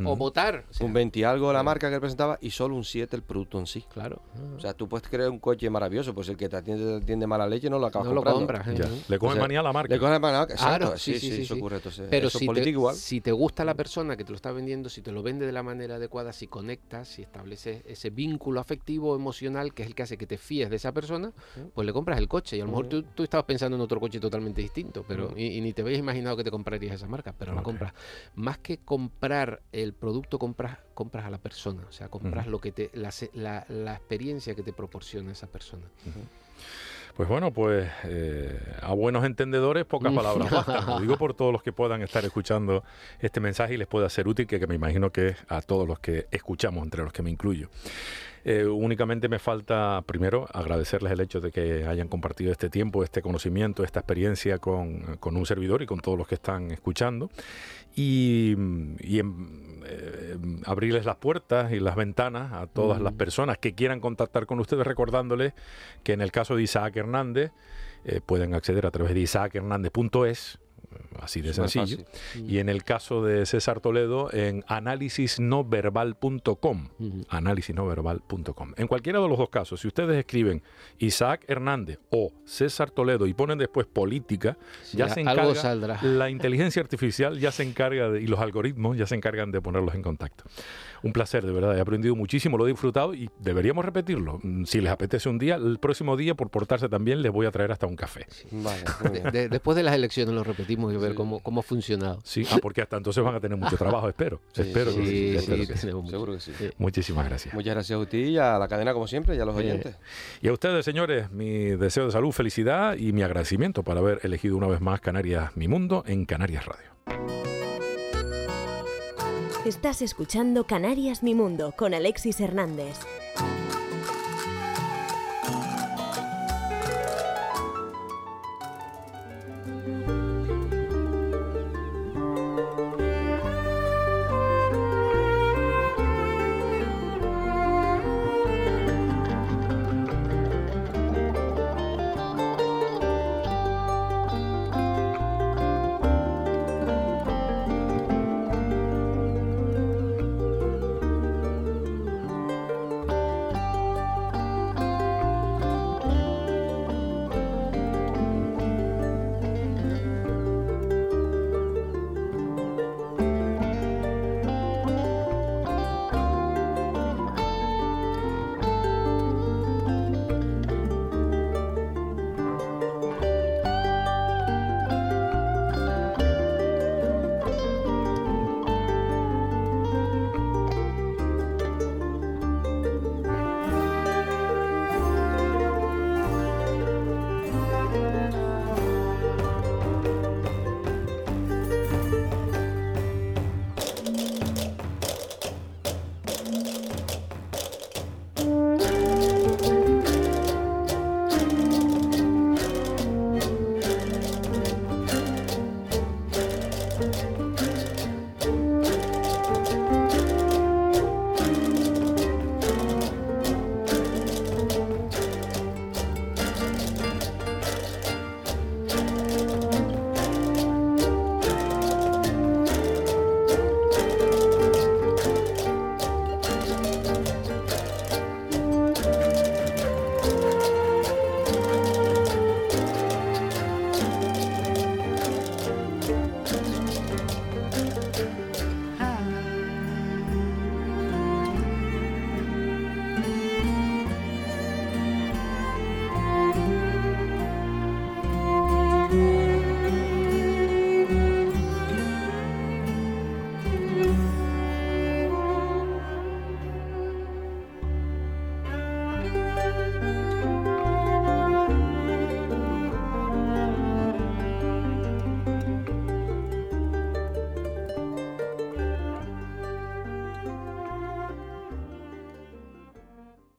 o, votar. Un 20 algo la marca que representaba y solo un 7 el producto en sí. Claro. O sea, tú puedes crear un coche maravilloso, pues el que te atiende, mala leche no lo acabas no comprando. lo compras. Le coge manía a la marca. Le coge manía, exacto. Sí, sí, eso ocurre. Pero si te gusta la persona que te lo está vendiendo, si te lo vende de la manera adecuada, si conectas, si estableces ese vínculo afectivo, emocional, que es el que hace que te fíes de esa persona, pues le compras el coche. Y a lo mejor tú, tú estabas pensando en otro coche totalmente distinto, pero y, ni te habías imaginado que te comprarías esa marca, pero la compras. Más que comprar el producto, compras, compras a la persona. O sea, compras lo que te, la, la, experiencia que te proporciona esa persona. Pues bueno, pues eh, a buenos entendedores, pocas *laughs* palabras bastan. Lo digo por todos los que puedan estar escuchando este mensaje y les pueda ser útil, que, que me imagino que es a todos los que escuchamos, entre los que me incluyo. Eh, únicamente me falta, primero, agradecerles el hecho de que hayan compartido este tiempo, este conocimiento, esta experiencia con, un servidor y con todos los que están escuchando. Y, eh, abrirles las puertas y las ventanas a todas las personas que quieran contactar con ustedes, recordándoles que en el caso de Isaac Hernández, eh, pueden acceder a través de isaachernandez.es así de sencillo. Y en el caso de César Toledo, en análisisnoverbal.com. Análisisnoverbal.com. En cualquiera de los dos casos, si ustedes escriben Isaac Hernández o César Toledo y ponen después política, ya se encarga. La inteligencia artificial ya se encarga de, y los algoritmos ya se encargan de ponerlos en contacto. Un placer, de verdad. He aprendido muchísimo, lo he disfrutado y deberíamos repetirlo. Mm, si les apetece un día, el próximo día, por portarse también, les voy a traer hasta un café. *laughs* después de las elecciones lo repetimos y ver cómo, cómo ha funcionado. Sí, ah, porque hasta entonces van a tener mucho trabajo, espero. *laughs* espero sí, Seguro que sí. Muchísimas gracias. Muchas gracias a usted y a la cadena, como siempre, y a los oyentes. Y a ustedes, señores, mi deseo de salud, felicidad y mi agradecimiento por haber elegido una vez más Canarias Mi Mundo en Canarias Radio. Estás escuchando Canarias Mi Mundo con Alexis Hernández.